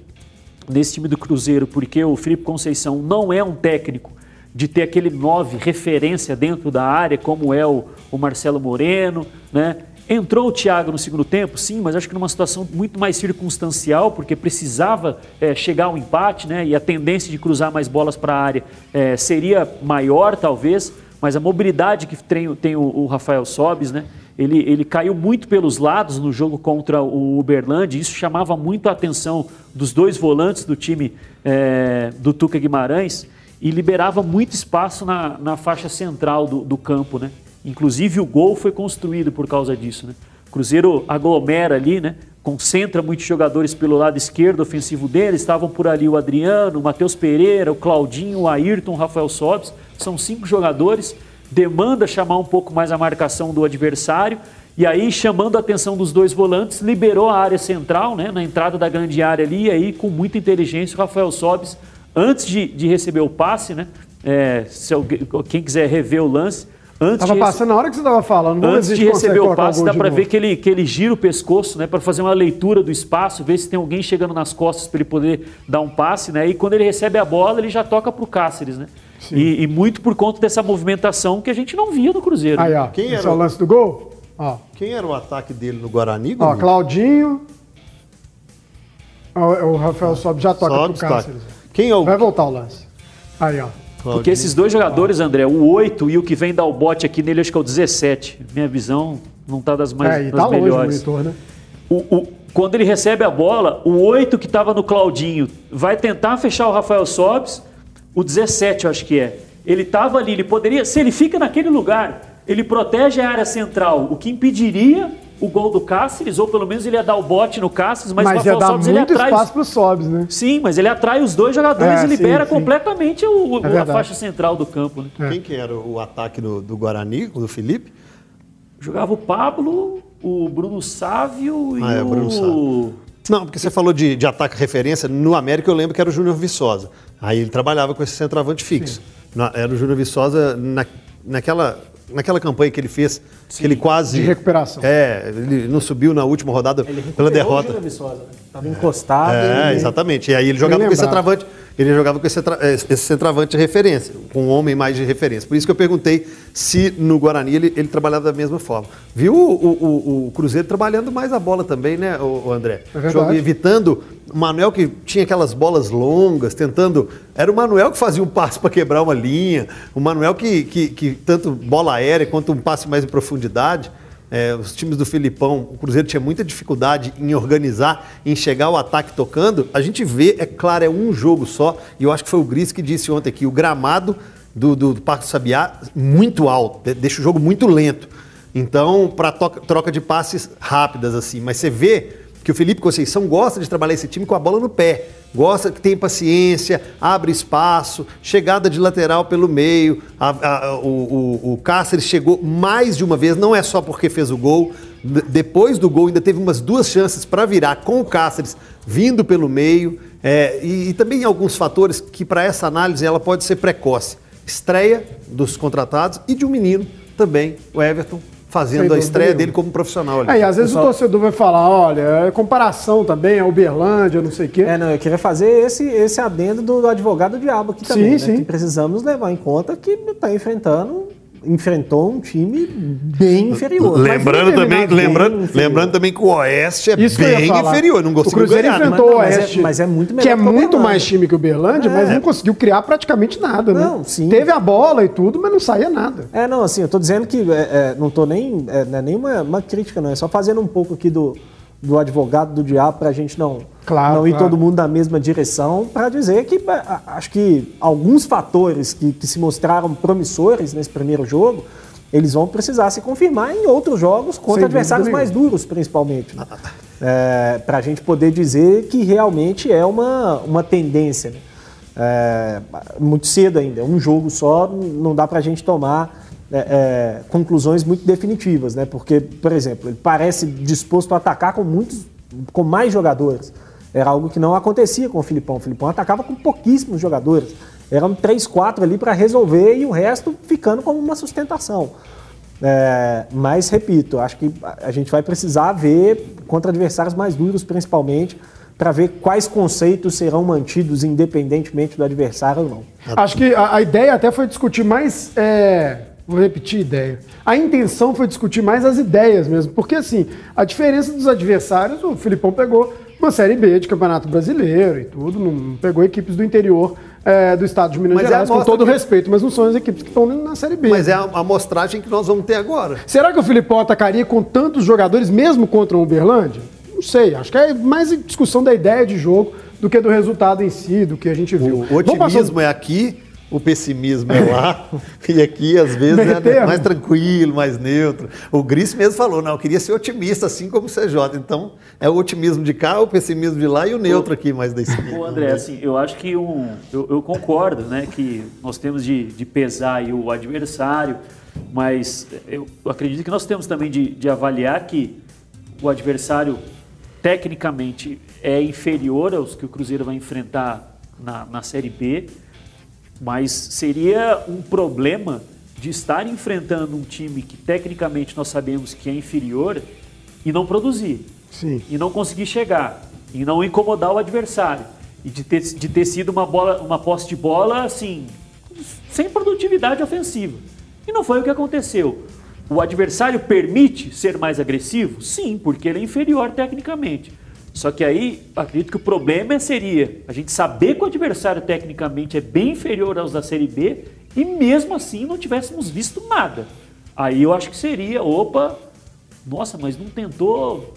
nesse time do Cruzeiro, porque o Felipe Conceição não é um técnico de ter aquele nove referência dentro da área, como é o, o Marcelo Moreno, né? Entrou o Thiago no segundo tempo, sim, mas acho que numa situação muito mais circunstancial, porque precisava é, chegar ao empate, né? E a tendência de cruzar mais bolas para a área é, seria maior, talvez, mas a mobilidade que tem, tem o, o, Rafael Sobis, né? Ele, ele caiu muito pelos lados no jogo contra o Uberlândia, isso chamava muito a atenção dos dois volantes do time é, do Tuca Guimarães e liberava muito espaço na, na faixa central do, do campo, né? Inclusive o gol foi construído por causa disso. Né? O Cruzeiro aglomera ali, né? concentra muitos jogadores pelo lado esquerdo ofensivo dele. Estavam por ali o Adriano, o Matheus Pereira, o Claudinho, o Ayrton, o Rafael Sobes. São cinco jogadores. Demanda chamar um pouco mais a marcação do adversário. E aí, chamando a atenção dos dois volantes, liberou a área central, né, na entrada da grande área ali. E aí, com muita inteligência, o Rafael Sobes, antes de, de receber o passe, né, é, se alguém, quem quiser rever o lance, Antes tava passando na hora que você estava falando. Vamos antes de receber o passe, dá para ver que ele, que ele gira o pescoço, né, para fazer uma leitura do espaço, ver se tem alguém chegando nas costas para ele poder dar um passe, né? E quando ele recebe a bola, ele já toca para o Cáceres, né? E, e, muito por conta dessa movimentação que a gente não via no Cruzeiro. Aí, ó. Quem era o lance do gol? Ó. Quem era o ataque dele no Guarani? Ó, Claudinho. O, Rafael Sobe já toca para o Cáceres. Quem é o... Vai voltar o lance. Aí, ó. Porque esses dois jogadores, André, o 8 e o que vem dar o bote aqui nele, acho que é o 17. Minha visão não está das mais é, e das tá melhores. Longe monitor, né? O, o, quando ele recebe a bola, o 8 que estava no Claudinho vai tentar fechar o Rafael Sobes, o 17 eu acho que é. Ele estava ali, ele poderia, se ele fica naquele lugar, ele protege a área central, o que impediria o gol do Cáceres, ou pelo menos ele ia dar o bote no Cáceres, mas, mas o Rafael Sobis ele atrai. espaço para o Sobis, né? Sim, mas ele atrai os dois jogadores é, e libera sim, completamente O, é a faixa central do campo. Né? É. Quem que era o ataque do, do Guarani, do Felipe? Jogava o Pablo, o Bruno Sávio ah, e é, o. Bruno Sávio. Não, porque você falou de, de ataque referência. No América eu lembro que era o Júnior Viçosa. Aí ele trabalhava com esse centroavante fixo. Na, era o Júnior Viçosa na, naquela naquela campanha que ele fez, Sim, que ele quase. De recuperação. É, ele não subiu na última rodada ele pela derrota. Estava né? encostado. É, ele... exatamente. E aí ele jogava com esse centroavante ele jogava com esse, esse centroavante de referência, com um homem mais de referência. Por isso que eu perguntei se no Guarani ele, ele trabalhava da mesma forma. Viu o, o, o, Cruzeiro trabalhando mais a bola também, né, o, André? É evitando o Manuel que tinha aquelas bolas longas, tentando. Era o Manuel que fazia um passe para quebrar uma linha, o Manuel que, que, que tanto bola aérea quanto um passe mais em profundidade. É, os times do Filipão, o Cruzeiro tinha muita dificuldade em organizar, em chegar ao ataque tocando. A gente vê, é claro, é um jogo só, e eu acho que foi o Gris que disse ontem aqui, o gramado do, do, do Parque do Sabiá muito alto, deixa o jogo muito lento. Então, para troca de passes rápidas, assim. Mas você vê que o Felipe Conceição gosta de trabalhar esse time com a bola no pé gosta que tem paciência, abre espaço, chegada de lateral pelo meio. A, a, o, o, o Cáceres chegou mais de uma vez, não é só porque fez o gol. Depois do gol, ainda teve umas duas chances para virar com o Cáceres vindo pelo meio. É, e, e também alguns fatores que, para essa análise, ela pode ser precoce. Estreia dos contratados e de um menino também, o Everton, fazendo a estreia dele como profissional. Ali. É, e às vezes o torcedor vai falar, olha, é comparação também, é Uberlândia, não sei o quê. É, não, eu queria fazer esse, esse adendo do, do advogado diabo aqui também, Sim, né? sim. Que precisamos levar em conta que está enfrentando, enfrentou um time bem inferior. Lembrando Mas também, lembrando, inferior. lembrando também que o Oeste é Isso bem inferior, não O conseguiu Cruzeiro ganhar. né? enfrentou o Mas é- Oeste, mas é muito melhor que é que o muito mais time que o Uberlândia, mas É. não conseguiu criar praticamente nada, né? Não, sim. Teve a bola e tudo, mas não saía nada. É, não, assim, eu tô dizendo que é, é, não tô nem. É, não é nem uma, uma crítica, não. É só fazendo um pouco aqui do, do advogado do diabo pra gente não, Claro, não ir claro. todo mundo na mesma direção, pra dizer que é, a- acho que alguns fatores que, que se mostraram promissores nesse primeiro jogo, eles vão precisar se confirmar em outros jogos contra Sem adversários mais duros, principalmente. Né? É, pra gente poder dizer que realmente é uma, uma tendência. Né? É, muito cedo ainda, um jogo só, não dá pra gente tomar é, é, conclusões muito definitivas, né? Porque, por exemplo, ele parece disposto a atacar com muitos, com mais jogadores. Era algo que não acontecia com o Filipão. O Filipão atacava com pouquíssimos jogadores. Eram três, quatro ali para resolver e o resto ficando como uma sustentação. É, mas, repito, acho que a gente vai precisar ver contra adversários mais duros, principalmente, para ver quais conceitos serão mantidos independentemente do adversário ou não. Acho que a, a ideia até foi discutir mais. é, vou repetir a ideia. A intenção foi discutir mais as ideias mesmo. Porque, assim, a diferença dos adversários, o Filipão pegou uma Série B de Campeonato Brasileiro e tudo, não pegou equipes do interior é, do estado de Minas Mas é Gerais, com amostra todo que- respeito, mas não são as equipes que estão na Série B. Mas é a amostragem que nós vamos ter agora. Será que o Filipão atacaria com tantos jogadores, mesmo contra o Uberlândia? Não sei, acho que é mais discussão da ideia de jogo do que do resultado em si, do que a gente viu. O Vamos passar- otimismo é aqui, o pessimismo é lá, e aqui às vezes é termo. mais tranquilo, mais neutro. O Gris mesmo falou, não, eu queria ser otimista, assim como o CJ. Então, é o otimismo de cá, o pessimismo de lá e o neutro aqui mais da esquerda. Ô André, assim, eu acho que um, eu, eu concordo, né, que nós temos de, de pesar aí o adversário, mas eu acredito que nós temos também de, de avaliar que o adversário tecnicamente é inferior aos que o Cruzeiro vai enfrentar na, na Série B, mas seria um problema de estar enfrentando um time que tecnicamente nós sabemos que é inferior e não produzir Sim. e não conseguir chegar e não incomodar o adversário e de ter, de ter sido uma bola, uma posse de bola assim sem produtividade ofensiva. E não foi o que aconteceu. O adversário permite ser mais agressivo? Sim, porque ele é inferior tecnicamente. Só que aí, acredito que o problema seria a gente saber que o adversário tecnicamente é bem inferior aos da Série B e mesmo assim não tivéssemos visto nada. Aí eu acho que seria, opa, nossa, mas não tentou,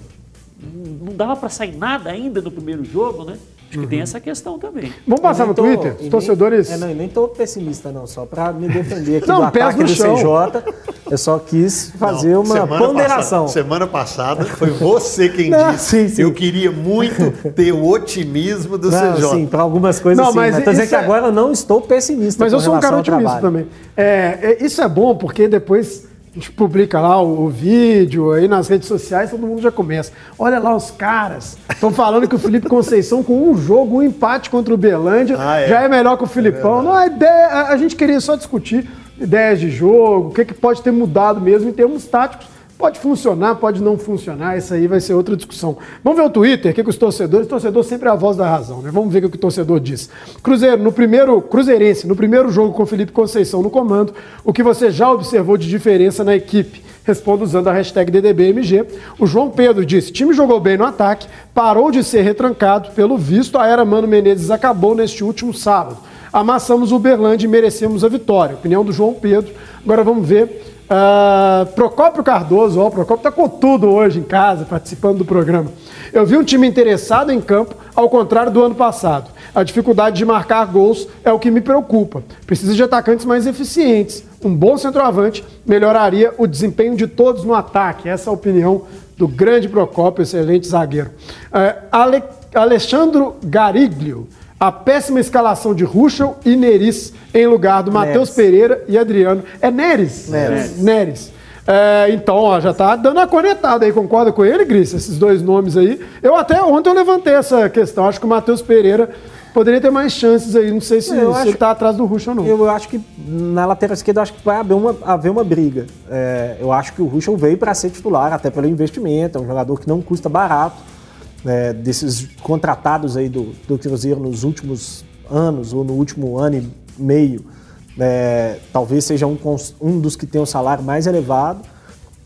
não dava para sair nada ainda no primeiro jogo, né? Acho que tem essa questão também. Vamos passar Eu no nem tô- Twitter? Os nem- torcedores. É, não, e nem tô pessimista, não, só para me defender aqui Não, do ataque do chão. CJ. Eu só quis fazer Não, uma semana ponderação. Passada, semana passada foi você quem Não, disse. sim, sim. Eu queria muito ter o otimismo do Não, CJ. sim, para algumas coisas Não, sim, mas mas, tô dizendo isso que é- agora eu não estou pessimista Mas com eu sou um cara otimista também. É, é, isso é bom porque depois gente publica lá o, o vídeo, aí nas redes sociais todo mundo já começa. Olha lá os caras. Estão falando que o Felipe Conceição, com um jogo, um empate contra o Belândia, Ah, é. já é melhor que o Filipão. Não, a, ideia, a, a gente queria só discutir ideias de jogo, o que, que pode ter mudado mesmo em termos táticos. Pode funcionar, pode não funcionar, isso aí vai ser outra discussão. Vamos ver o Twitter, o que, que os torcedores. O torcedor sempre é a voz da razão, né? Vamos ver o que, o torcedor diz. Cruzeiro, no primeiro. Cruzeirense, no primeiro jogo com Felipe Conceição no comando, o que você já observou de diferença na equipe? Responda usando a hashtag DDBMG. O João Pedro disse: time jogou bem no ataque, parou de ser retrancado. Pelo visto, a era Mano Menezes acabou neste último sábado. Amassamos o Uberlândia e merecemos a vitória. Opinião do João Pedro. Agora vamos ver. Ah, Procópio Cardoso, ó, o Procópio tá com tudo hoje em casa, participando do programa. Eu vi um time interessado em campo, ao contrário do ano passado. A dificuldade de marcar gols é o que me preocupa. Precisa de atacantes mais eficientes. Um bom centroavante melhoraria o desempenho de todos no ataque. Essa é a opinião do grande Procópio, excelente zagueiro. Ah, Ale- Alexandro Gariglio. A péssima escalação de Ruschel e Neris em lugar do Matheus. Pereira e Adriano. É Neres? Neres. Neres. É, então, ó, já tá dando a cornetada aí, concorda com ele, Gris? Esses dois nomes aí. Eu até ontem eu levantei essa questão. Acho que o Matheus Pereira poderia ter mais chances aí. Não sei se, Eu se acho- ele tá atrás do Rush ou não. Eu acho que na lateral esquerda acho que vai haver uma, haver uma briga. É, eu acho que o Ruschel veio para ser titular, até pelo investimento, é um jogador que não custa barato. É, desses contratados aí do, do Cruzeiro nos últimos anos, ou no último ano e meio, é, talvez seja um, um dos que tem o salário mais elevado.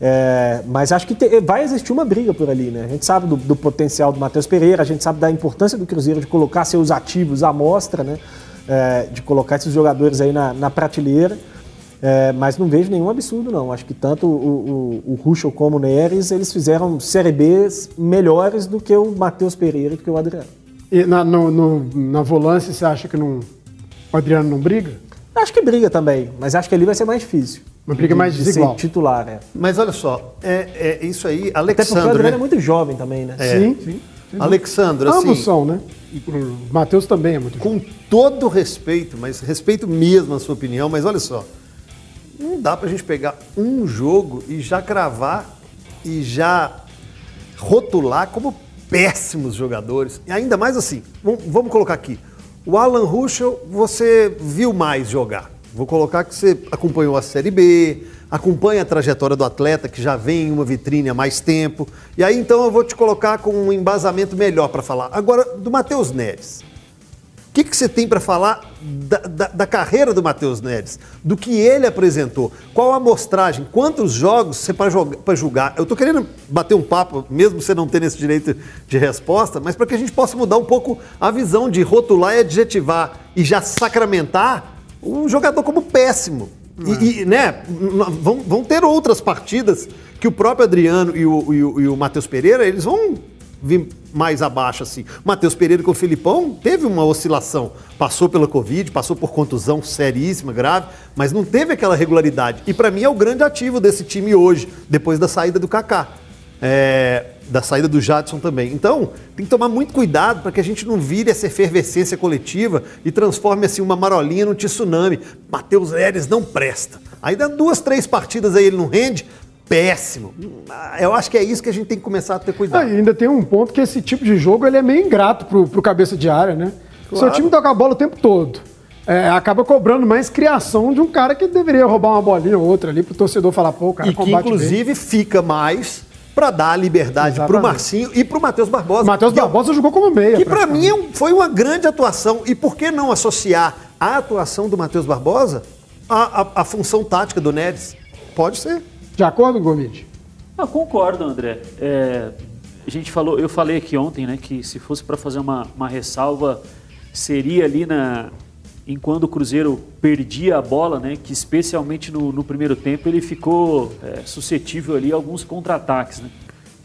É, mas acho que te- vai existir uma briga por ali, né? A gente sabe do, do potencial do Matheus Pereira, a gente sabe da importância do Cruzeiro de colocar seus ativos à mostra, né? É, de colocar esses jogadores aí na, na prateleira. É, mas não vejo nenhum absurdo, não. Acho que tanto o, o, o Ruschel como o Neres, eles fizeram Série Bs melhores do que o Matheus Pereira e do que o Adriano. E na, no- no- na volância, você acha que não, o Adriano não briga? Acho que briga também, mas acho que ali vai ser mais difícil. Uma briga De- mais de desigual. ser titular, né? Mas olha só, é, é isso aí, Até porque o Alexandre, Adriano é né? muito jovem também, né? Sim, sim. Alexandre, Ambos assim, são, né? O Matheus também é muito com todo respeito, mas respeito mesmo a sua opinião, mas olha só, não dá pra gente pegar um jogo e já cravar e já rotular como péssimos jogadores. E ainda mais assim, vamos, colocar aqui, o Alan Ruschel você viu mais jogar. Vou colocar que você acompanhou a Série B, acompanha a trajetória do atleta que já vem em uma vitrine há mais tempo. E aí então eu vou te colocar com um embasamento melhor para falar. Agora, do Matheus Neres. O que, que você tem para falar da, da- da carreira do Matheus Neres? Do que ele apresentou? Qual a amostragem? Quantos jogos você para julgar? Eu estou querendo bater um papo, mesmo você não tendo esse direito de resposta, mas para que a gente possa mudar um pouco a visão de rotular e adjetivar e já sacramentar um jogador como péssimo. E, e, né, vão, vão ter outras partidas que o próprio Adriano e o, e o, e o Matheus Pereira, eles vão mais abaixo assim. Matheus Pereira com o Filipão teve uma oscilação. Passou pela Covid, passou por contusão seríssima, grave, mas não teve aquela regularidade. E para mim é o grande ativo desse time hoje, depois da saída do Kaká. É, da saída do Jadson também. Então, tem que tomar muito cuidado para que a gente não vire essa efervescência coletiva e transforme assim uma marolinha num tsunami. Matheus Neres não presta. Aí dá duas, três partidas aí ele não rende, péssimo. Ah, Eu acho que é isso que a gente tem que começar a ter Ah, cuidado. e ainda tem um ponto que esse tipo de jogo ele é meio ingrato pro, pro cabeça de área, né? Seu time toca a bola o tempo todo. É, acaba cobrando mais criação de um cara que deveria roubar uma bolinha ou outra ali pro torcedor falar, pô, o cara E que combate bem. inclusive fica mais para dar a liberdade para o. Marcinho e para o Matheus Barbosa. O Matheus é- Barbosa jogou como meia. Que para mim é foi uma grande atuação. E por que não associar a atuação do Matheus Barbosa à, à- à função tática do Neres? Pode ser. De acordo, Gomide? Ah, concordo, André. É, a gente falou, eu falei aqui ontem, né, que se fosse para fazer uma, uma ressalva, seria ali na enquanto o Cruzeiro perdia a bola, né, que especialmente no, no primeiro tempo ele ficou é, suscetível ali a alguns contra-ataques, né.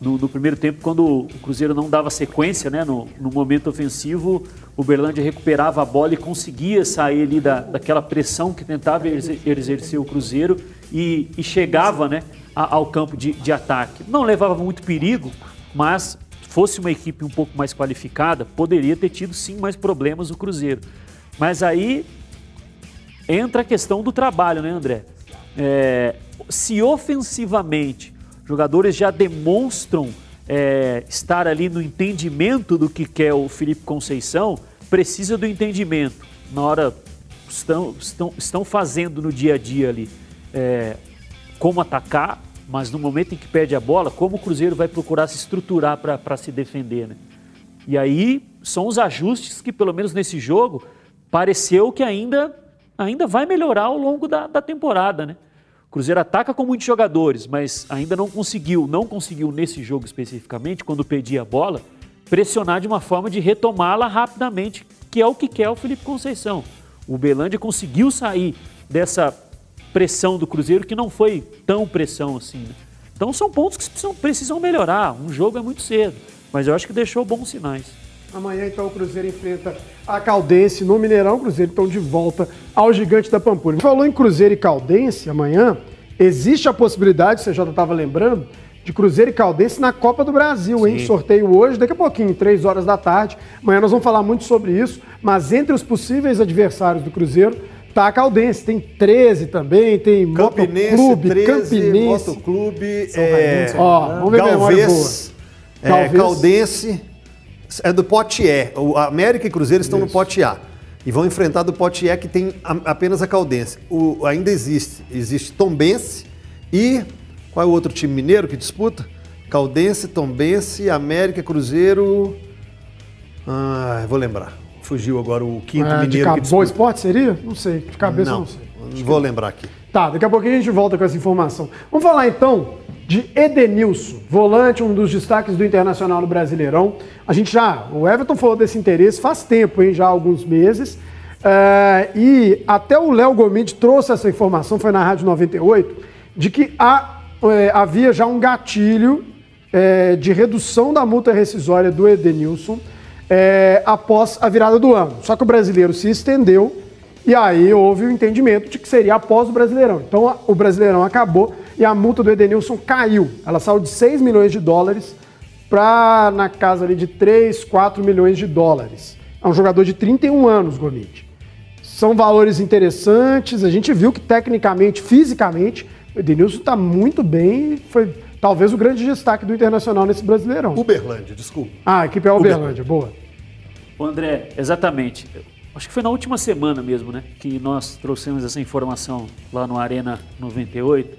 No, no primeiro tempo, quando o Cruzeiro não dava sequência, né, no, no momento ofensivo, o Berlândia recuperava a bola e conseguia sair ali da, daquela pressão que tentava exer- exercer o Cruzeiro e, e chegava né, a- ao campo de, de ataque. Não levava muito perigo, mas fosse uma equipe um pouco mais qualificada, poderia ter tido sim mais problemas o Cruzeiro. Mas aí entra a questão do trabalho, né, André? É, se ofensivamente jogadores já demonstram é, estar ali no entendimento do que quer o Felipe Conceição, precisa do entendimento. Na hora estão, estão, estão fazendo no dia a dia ali é, como atacar, mas no momento em que perde a bola, como o Cruzeiro vai procurar se estruturar para se defender, né? E aí são os ajustes que, pelo menos nesse jogo, pareceu que ainda, ainda vai melhorar ao longo da, da temporada, né? O Cruzeiro ataca com muitos jogadores, mas ainda não conseguiu, não conseguiu nesse jogo especificamente, quando perdia a bola, pressionar de uma forma de retomá-la rapidamente, que é o que quer o Felipe Conceição. O Belândia conseguiu sair dessa pressão do Cruzeiro, que não foi tão pressão assim. né? Então são pontos que precisam, precisam melhorar. Um jogo é muito cedo, mas eu acho que deixou bons sinais. Amanhã, então, o Cruzeiro enfrenta a Caldense no Mineirão. O Cruzeiro, então, de volta ao gigante da Pampulha. Falou em Cruzeiro e Caldense amanhã. Existe a possibilidade, você já estava lembrando, de Cruzeiro e Caldense na Copa do Brasil, hein? Sorteio hoje, daqui a pouquinho, três horas da tarde. Amanhã nós vamos falar muito sobre isso. Mas entre os possíveis adversários do Cruzeiro, tá a Caldense. Tem 13 também, tem Campinense, Motoclube, 13, Campinense. Motoclube, é, Ó, vamos ver Galvez, boa. é, Galvez. Caldense, É do pote E. O América e Cruzeiro estão no pote A. E vão enfrentar do pote E que tem a- apenas a Caldense. O, ainda existe. Existe Tombense e. Qual é o outro time mineiro que disputa? Caldense, Tombense, América, Cruzeiro. Ah, vou lembrar. Fugiu agora o quinto É, de mineiro que cabo, Boa. Esporte seria? Não sei. De cabeça Não, não sei. vou lembrar aqui. Tá, daqui a pouquinho a gente volta com essa informação. Vamos falar então de Edenilson, volante, um dos destaques do Internacional no Brasileirão. A gente já, o Everton falou desse interesse faz tempo, hein, já há alguns meses. É, e até o Léo Gomide trouxe essa informação, foi na Rádio 98, de que há, é, havia já um gatilho é, de redução da multa rescisória do Edenilson é, após a virada do ano. Só que o brasileiro se estendeu e aí houve o entendimento de que seria após o Brasileirão. Então a- o Brasileirão acabou e a multa do Edenilson caiu. Ela saiu de 6 milhões de dólares para na casa ali de 3, 4 milhões de dólares. É um jogador de 31 anos, Gomide. São valores interessantes. A gente viu que tecnicamente, fisicamente, o Edenilson está muito bem. Foi talvez o grande destaque do Internacional nesse Brasileirão. Uberlândia, desculpa. Ah, a equipe é a Uberlândia, boa. Ô, André, exatamente. Acho que foi na última semana mesmo, né? Que nós trouxemos essa informação lá no Arena 98.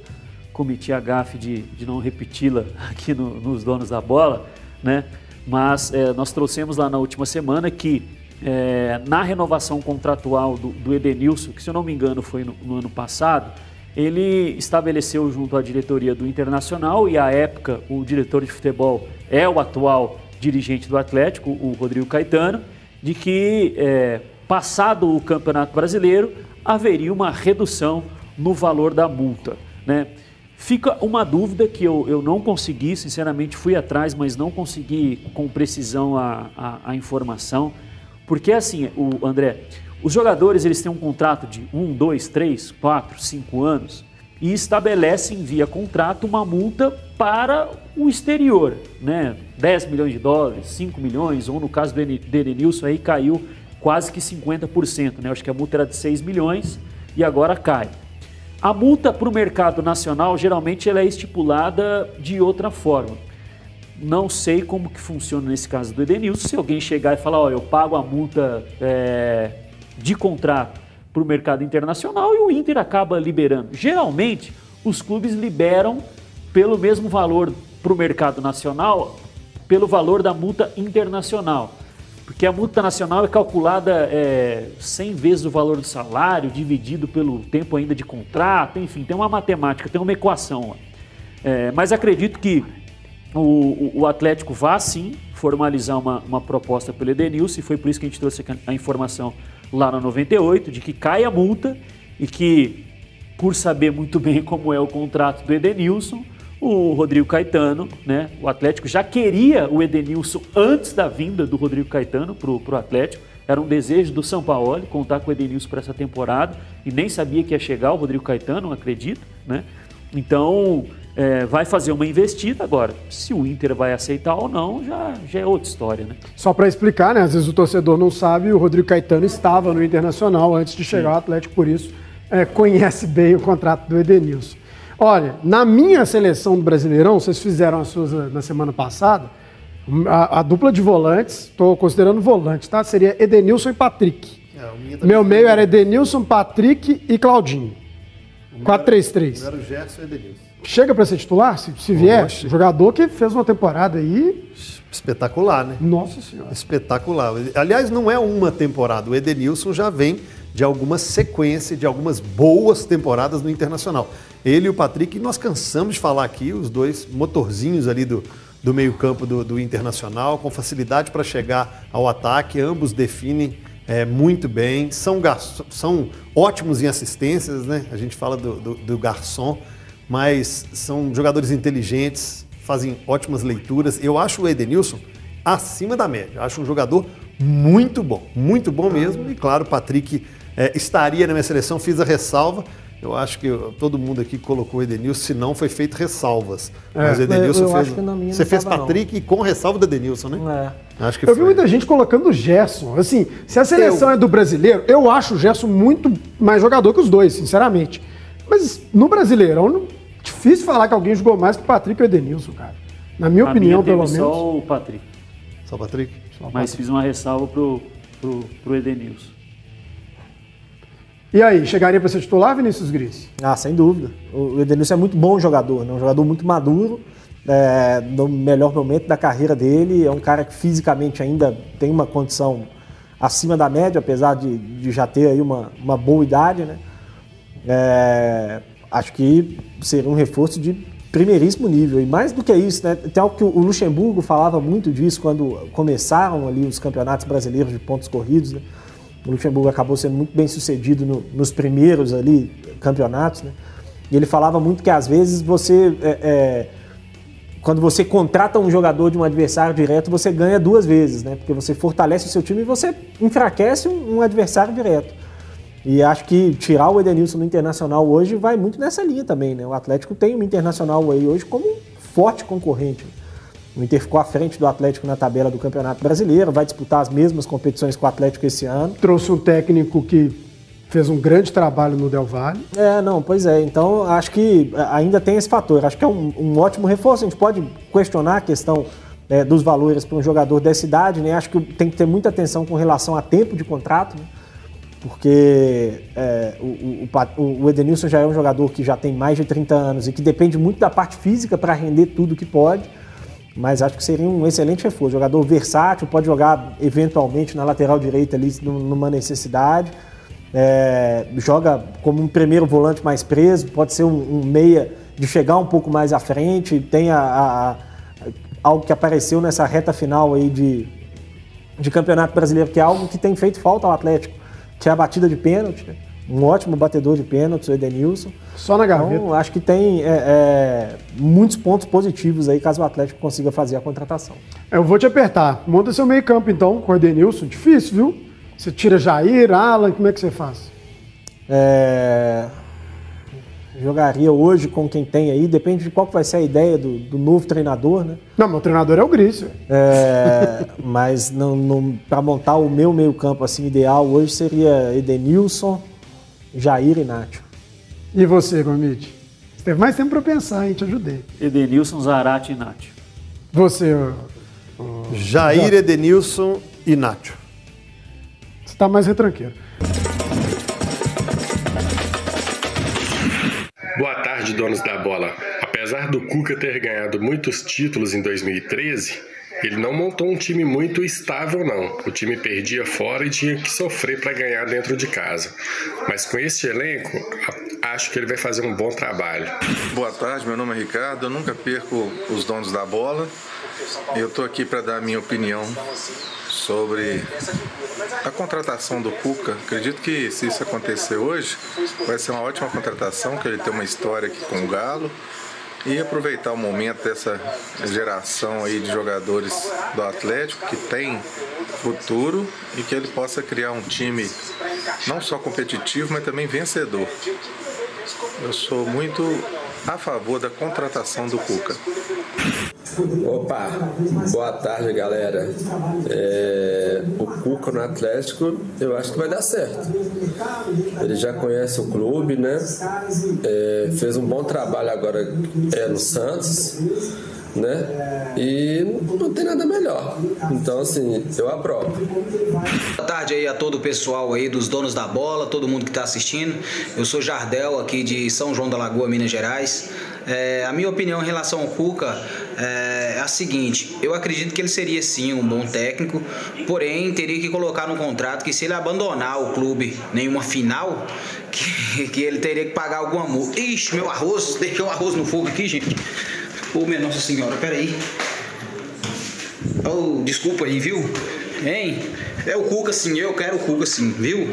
Cometi a gafe de, de não repeti-la aqui no- nos donos da bola, né? Mas eh, nós trouxemos lá na última semana que eh, na renovação contratual do, do Edenilson, que se eu não me engano foi no, no ano passado, ele estabeleceu junto à diretoria do Internacional e à época o diretor de futebol é o atual dirigente do Atlético, o Rodrigo Caetano, de que eh, passado o Campeonato Brasileiro haveria uma redução no valor da multa, né? Fica uma dúvida que eu, eu não consegui, sinceramente fui atrás, mas não consegui com precisão a, a, a informação. Porque assim, o André, os jogadores eles têm um contrato de um, dois, três, quatro, cinco anos e estabelecem via contrato uma multa para o exterior, né? 10 milhões de dólares, 5 milhões, ou no caso do Edenilson aí caiu quase que 50%, né? Acho que a multa era de 6 milhões e agora cai. A multa para o mercado nacional geralmente ela é estipulada de outra forma. Não sei como que funciona nesse caso do Edenilson. Se alguém chegar e falar, ó, eu pago a multa é, de contrato para o mercado internacional e o Inter acaba liberando. Geralmente, os clubes liberam pelo mesmo valor para o mercado nacional, pelo valor da multa internacional. Porque a multa nacional é calculada é, 100 vezes o valor do salário, dividido pelo tempo ainda de contrato, enfim, tem uma matemática, tem uma equação. É, mas acredito que o, o- Atlético vá sim formalizar uma, uma proposta pelo Edenilson, e foi por isso que a gente trouxe a informação lá no 98, de que cai a multa e que, por saber muito bem como é o contrato do Edenilson, o Rodrigo Caetano, né? O Atlético já queria o Edenilson antes da vinda do Rodrigo Caetano para o Atlético. Era um desejo do São Paulo contar com o Edenilson para essa temporada e nem sabia que ia chegar o Rodrigo Caetano, acredito, né? Então é, vai fazer uma investida agora. Se o Inter vai aceitar ou não, já, já é outra história, né? Só para explicar, né? Às vezes o torcedor não sabe, o Rodrigo Caetano estava no Internacional antes de chegar ao Atlético, por isso é, conhece bem o contrato do Edenilson. Olha, na minha seleção do Brasileirão, vocês fizeram as suas eh, na semana passada, a, a dupla de volantes, estou considerando volante, tá? Seria Edenilson e Patrick. É, Meu meio era Edenilson, Patrick e Claudinho. o meu 4-3-3. Era o Gerson e o Edenilson. Chega para ser titular, se, se vier? Jogador que fez uma temporada aí, Espetacular, né? nossa senhora. Espetacular. Aliás, não é uma temporada. O Edenilson já vem de alguma sequência, de algumas boas temporadas no Internacional. Ele e o Patrick, nós cansamos de falar aqui, os dois motorzinhos ali do, do meio-campo do, do Internacional, com facilidade para chegar ao ataque, ambos definem é, muito bem, são, são ótimos em assistências, né? A gente fala do, do, do garçom, mas são jogadores inteligentes, fazem ótimas leituras. Eu acho o Edenilson acima da média. Acho um jogador muito bom, muito bom mesmo. E claro, o Patrick é, estaria na minha seleção, fiz a ressalva. Eu acho que eu- todo mundo aqui colocou o Edenilson, se não foi feito ressalvas. Mas o Edenilson eu fez. acho que na minha Você fez tava, não. Patrick com ressalva do Edenilson, né? É. Acho que Eu vi foi. muita gente colocando o Gerson. Assim, se a seleção Eu- é do brasileiro, eu acho o Gerson muito mais jogador que os dois, sinceramente. Mas no brasileirão, não- difícil falar que alguém jogou mais que o Patrick e o Edenilson, cara. Na minha A opinião, minha pelo menos. só o Patrick. Só o Patrick? Mas fiz uma ressalva pro, pro, pro Edenilson. E aí, chegaria para ser titular, Vinícius Gris? Ah, sem dúvida. O Edenilson é muito bom jogador, né? um jogador muito maduro, é, no melhor momento da carreira dele. É um cara que fisicamente ainda tem uma condição acima da média, apesar de, de já ter aí uma, uma boa idade. Né? É, acho que seria um reforço de primeiríssimo nível. E mais do que isso, né? tem que o Luxemburgo falava muito disso quando começaram ali os campeonatos brasileiros de pontos corridos. Né? O Luxemburgo acabou sendo muito bem sucedido no, nos primeiros ali campeonatos, né? E ele falava muito que às vezes você, é, é, quando você contrata um jogador de um adversário direto, você ganha duas vezes, né? Porque você fortalece o seu time e você enfraquece um, um adversário direto. E acho que tirar o Edenilson no Internacional hoje vai muito nessa linha também, né? O Atlético tem um Internacional aí hoje como um forte concorrente. O Inter ficou à frente do Atlético na tabela do Campeonato Brasileiro, vai disputar as mesmas competições com o Atlético esse ano. Trouxe um técnico que fez um grande trabalho no Del Valle. É, não, pois é. Então, acho que ainda tem esse fator. Acho que é um, um ótimo reforço. A gente pode questionar a questão é, dos valores para um jogador dessa idade, né? Acho que tem que ter muita atenção com relação a tempo de contrato, né? Porque é, o, o, o, Edenilson já é um jogador que já tem mais de 30 anos e que depende muito da parte física para render tudo que pode mas acho que seria um excelente reforço. Jogador versátil, pode jogar eventualmente na lateral direita ali numa necessidade. É, joga como um primeiro volante mais preso, pode ser um, um, meia de chegar um pouco mais à frente. Tem a, a, a, algo que apareceu nessa reta final aí de, de Campeonato Brasileiro, que é algo que tem feito falta ao Atlético, é a batida de pênalti. Um ótimo batedor de pênaltis, o Edenilson. Só na gaveta. Então, acho que tem é, é, muitos pontos positivos aí caso o Atlético consiga fazer a contratação. Eu vou te apertar. Monta seu meio campo então com o Edenilson. Difícil, viu? Você tira Jair, Alan, como é que você faz? É... Jogaria hoje com quem tem aí, depende de qual vai ser a ideia do, do novo treinador, né? Não, meu treinador é o Gris. É, mas para montar o meu meio campo assim ideal hoje seria Edenilson, Jair e Nacho. E você, Gomit? Você teve mais tempo para pensar, hein? Te ajudei. Edenilson, Zarate e Nacho. Você, Jair, Edenilson e Nacho. Você está mais retranqueiro. Tarde, donos da bola. Apesar do Cuca ter ganhado muitos títulos em 2013, ele não montou um time muito estável, não. O time perdia fora e tinha que sofrer para ganhar dentro de casa. Mas com esse elenco, acho que ele vai fazer um bom trabalho. Boa tarde, meu nome é Ricardo. Eu nunca perco os donos da bola. Eu estou aqui para dar a minha opinião sobre a contratação do Cuca. Acredito que se isso acontecer hoje, vai ser uma ótima contratação, que ele tem uma história aqui com o Galo e aproveitar o momento dessa geração aí de jogadores do Atlético que tem futuro e que ele possa criar um time não só competitivo, mas também vencedor. Eu sou muito a favor da contratação do Cuca. Opa, boa tarde galera. É, o Cuca no Atlético eu acho que vai dar certo. Ele já conhece o clube, né? É, fez um bom trabalho agora é, no Santos né? E não tem nada melhor. Então, assim, eu aprovo. Boa tarde aí a todo o pessoal aí dos donos da bola, todo mundo que está assistindo. Eu sou Jardel aqui de São João da Lagoa, Minas Gerais. É, a minha opinião em relação ao Cuca é, é a seguinte: eu acredito que ele seria sim um bom técnico, porém teria que colocar no contrato que se ele abandonar o clube nenhuma final, que, que ele teria que pagar alguma multa. Ixi, meu arroz, deixei o arroz no fogo aqui, gente. Ô, minha Nossa Senhora, peraí. Oh, desculpa aí, viu? Hein? É o Cuca sim, eu quero o Cuca sim, viu?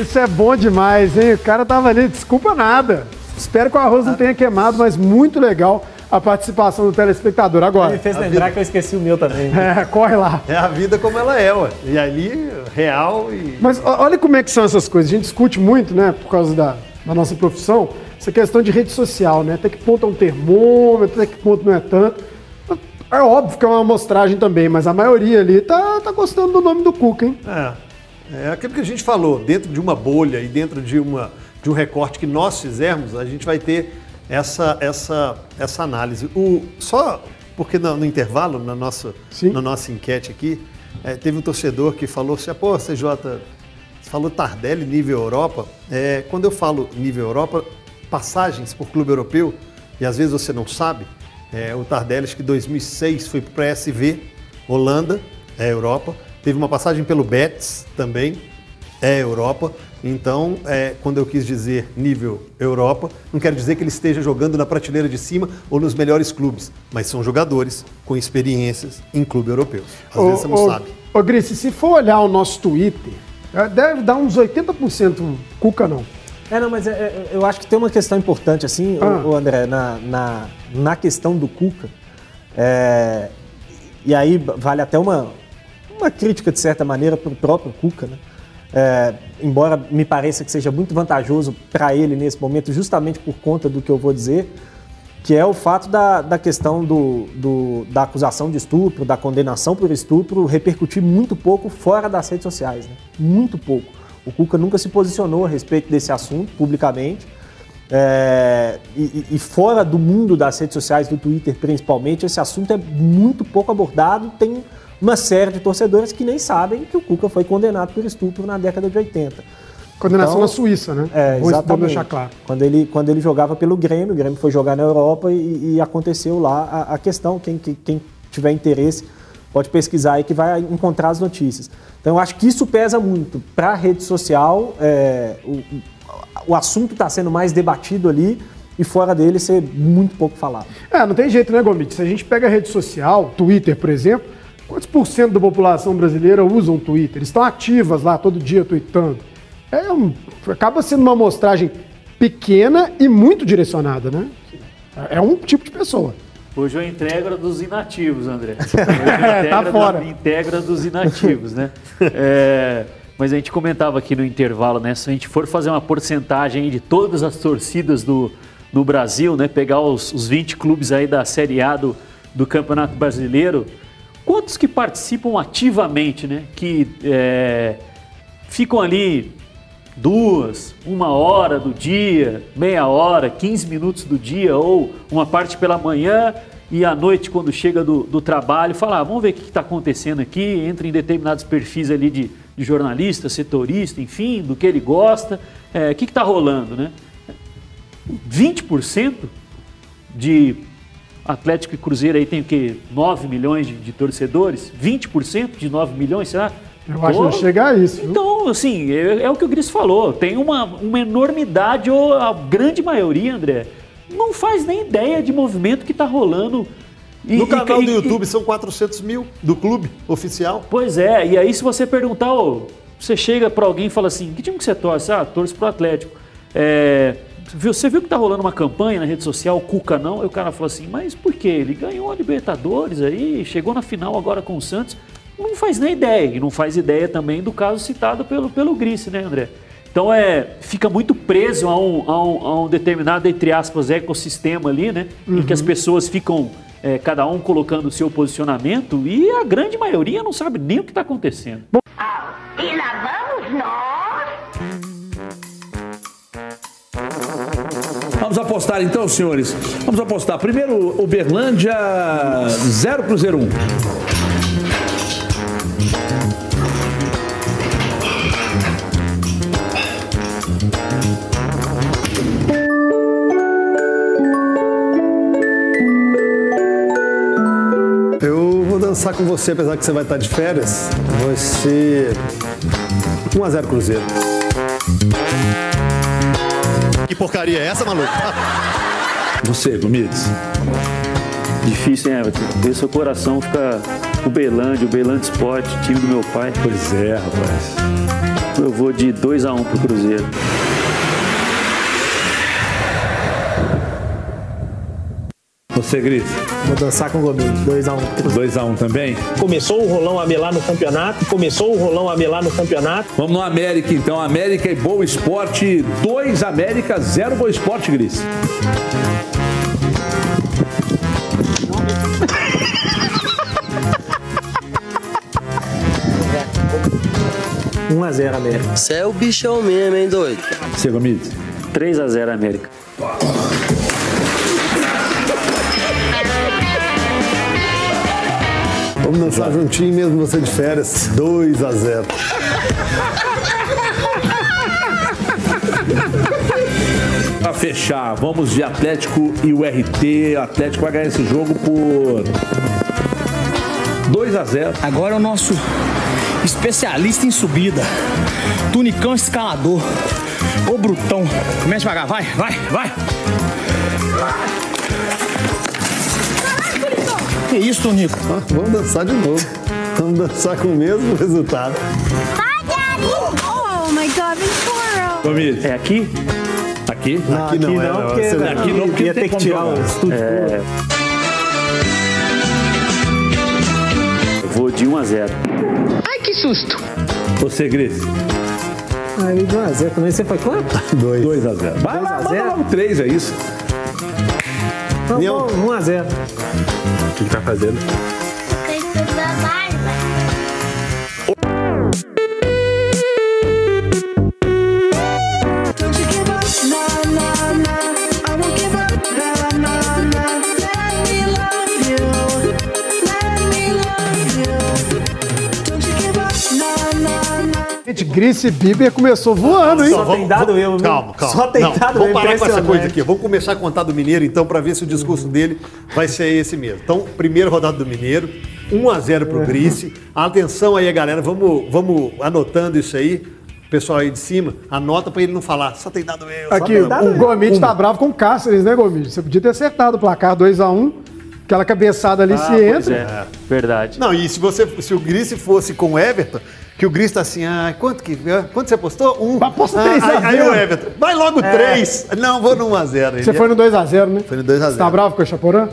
Isso é bom demais, hein? O cara tava ali, desculpa nada. Espero que o arroz não tenha queimado, mas muito legal a participação do telespectador. Agora. Ele fez lembrar vida... que eu esqueci o meu também. É, corre lá. É a vida como ela é, ué. E ali, real e. Mas olha como é que são essas coisas. A gente discute muito, né, por causa da, na nossa profissão, essa questão de rede social, né? Até que ponto é um termômetro, até que ponto não é tanto. É óbvio que é uma amostragem também, mas a maioria ali tá, tá gostando do nome do Cuca, hein? É. É aquilo que a gente falou, dentro de uma bolha e dentro de, uma, de um recorte que nós fizermos, a gente vai ter essa, essa, essa análise. O, só porque no, no intervalo, na nossa, na nossa enquete aqui, é, teve um torcedor que falou assim, pô, CJ, falou Tardelli nível Europa. É, quando eu falo nível Europa, passagens por clube europeu, e às vezes você não sabe, é, o Tardelli, acho que em 2006 foi para o PSV, Holanda, é Europa. Teve uma passagem pelo Betis também, é Europa. Então, é, quando eu quis dizer nível Europa, não quero dizer que ele esteja jogando na prateleira de cima ou nos melhores clubes, mas são jogadores com experiências em clube europeus. Às ô, vezes você não ô, sabe. Ô, Grice, se for olhar o nosso Twitter, deve dar uns 80% Cuca não. É, não, mas é, é, eu acho que tem uma questão importante, assim, ah. o, André, na, na, na, questão do Cuca. É, e aí vale até uma, uma crítica, de certa maneira, para o próprio Cuca, né? É, embora me pareça que seja muito vantajoso para ele nesse momento, justamente por conta do que eu vou dizer, que é o fato da, da questão do, do, da acusação de estupro, da condenação por estupro, repercutir muito pouco fora das redes sociais. Né? Muito pouco. O Cuca nunca se posicionou a respeito desse assunto publicamente. É, e, e, fora do mundo das redes sociais, do Twitter principalmente, esse assunto é muito pouco abordado. Tem uma série de torcedores que nem sabem que o Cuca foi condenado por estupro na década de 80. Condenação então, na Suíça, né? É, exatamente. deixar claro. Quando ele, quando ele jogava pelo Grêmio, o Grêmio foi jogar na Europa e, e aconteceu lá a, a questão. Quem, quem, tiver interesse pode pesquisar aí que vai encontrar as notícias. Então eu acho que isso pesa muito. Para a rede social, é, o, o assunto está sendo mais debatido ali e fora dele ser muito pouco falado. É, não tem jeito, né, Gomit? Se a gente pega a rede social, Twitter, por exemplo, Quantos por cento da população brasileira usam Twitter? Estão ativas lá todo dia tweetando. É um, acaba sendo uma amostragem pequena e muito direcionada, né? É um tipo de pessoa. Hoje eu entrego dos inativos, André. Hoje tá fora. integra dos inativos, né? É, mas a gente comentava aqui no intervalo, né? Se a gente for fazer uma porcentagem de todas as torcidas do, do Brasil, né? Pegar os, os 20 clubes aí da Série A do, do Campeonato Brasileiro, Quantos que participam ativamente, né? Que é, ficam ali duas, uma hora do dia, meia hora, 15 minutos do dia, ou uma parte pela manhã e à noite, quando chega do, do trabalho, fala, ah, vamos ver o que está acontecendo aqui, entra em determinados perfis ali de, de jornalista, setorista, enfim, do que ele gosta, é, o que está rolando, né? 20% de Atlético e Cruzeiro aí tem o quê? 9 milhões de, de torcedores? 20% de 9 milhões, será? Eu acho que vai chegar a isso. Viu? Então, assim, é, é, o que o Gris falou. Tem uma, uma enormidade, ou a grande maioria, André, não faz nem ideia de movimento que está rolando. E, no canal e, do YouTube e, são 400 mil do clube oficial. Pois é, e aí se você perguntar, oh, você chega para alguém e fala assim, que time que você torce? Ah, torce pro Atlético. É, você viu que tá rolando uma campanha na rede social, Cuca não? Aí o cara falou assim, mas por quê? Ele ganhou a Libertadores aí, chegou na final agora com o Santos. Não faz nem ideia, e não faz ideia também do caso citado pelo, pelo Grice, né, André? Então é, fica muito preso a um, a um, a um determinado, entre aspas, ecossistema ali, né? Uhum. Em que as uhum. pessoas ficam, é, cada um colocando o seu posicionamento e a grande maioria não sabe nem o que está acontecendo. e lá vamos nós Vamos apostar então, senhores. Vamos apostar. Primeiro, Uberlândia 0 Cruzeiro 1. Com você, apesar que você vai estar de férias. Vai ser 1 a 0 Cruzeiro. Que porcaria é essa, maluco? Você, Gomides. Difícil, hein, Everton? Ver seu coração fica o Belândia, o Belândia Sport, time do meu pai. Pois é, rapaz. Eu vou de 2x1 um pro Cruzeiro. Você, Gris? Vou dançar com o Gomes, 2x1. 2x1 um também? Começou o rolão a melar no campeonato. Começou o rolão a melar no campeonato. Vamos no América então. América e Boa Esporte. 2 América, 0 Boa Esporte, Gris. Um a 0 América. Você é o bichão mesmo, hein, doido? Você, Gomes? 3 a 0 América. Vamos dançar juntinho mesmo você de férias. 2 a 0 Pra fechar, vamos de Atlético e o RT. O Atlético vai ganhar esse jogo por 2 a 0 Agora é o nosso especialista em subida. Tunicão escalador. Ô Brutão. Começa devagar, vai, vai, vai. Que isso, Tonico? Ah, vamos dançar de novo. Vamos dançar com o mesmo resultado. Hi, Daddy! Oh my god, Ventura! Família. É aqui? Aqui? Não, aqui não, é, porque, você- aqui não, porque ia tem ter que tirar o estúdio. É... Eu vou de 1 a 0. Ai, que susto! Você, Grace. Aí, 2 a 0 também. Você foi quanto? 2. 2 a 0 Vai 2 lá, a manda 0. logo 3, é isso. Então, Não. 1 a 0 O que, que tá fazendo? Don't Grice Bieber começou voando, hein? Só tem dado eu, viu? Calma, calma. Só tem Não, dado vamos parar com essa coisa aqui. Vamos começar a contar do Mineiro, então, para ver se o discurso dele vai ser esse mesmo. Então, primeira rodada do Mineiro, 1 a 0 É. pro Grice. Atenção aí, galera, vamos, vamos anotando isso aí. Pessoal aí de cima, anota para ele não falar. Só tem dado eu. só Aqui, tem dado o eu. Gomide tá bravo com o Cáceres, né, Gomide? Você podia ter acertado o placar 2x1. Aquela cabeçada ali Ah, se pois entra. é, verdade. Não, e se, você, se o Grice fosse com o Everton, que o Grice tá assim, ah, quanto que quanto você apostou? Um. Aposta ah, três a aí, o Everton, vai logo três. Não, vou no 1x0. Você foi no 2x0, né? Foi no 2 a 0. Você tá bravo com o Chaporã?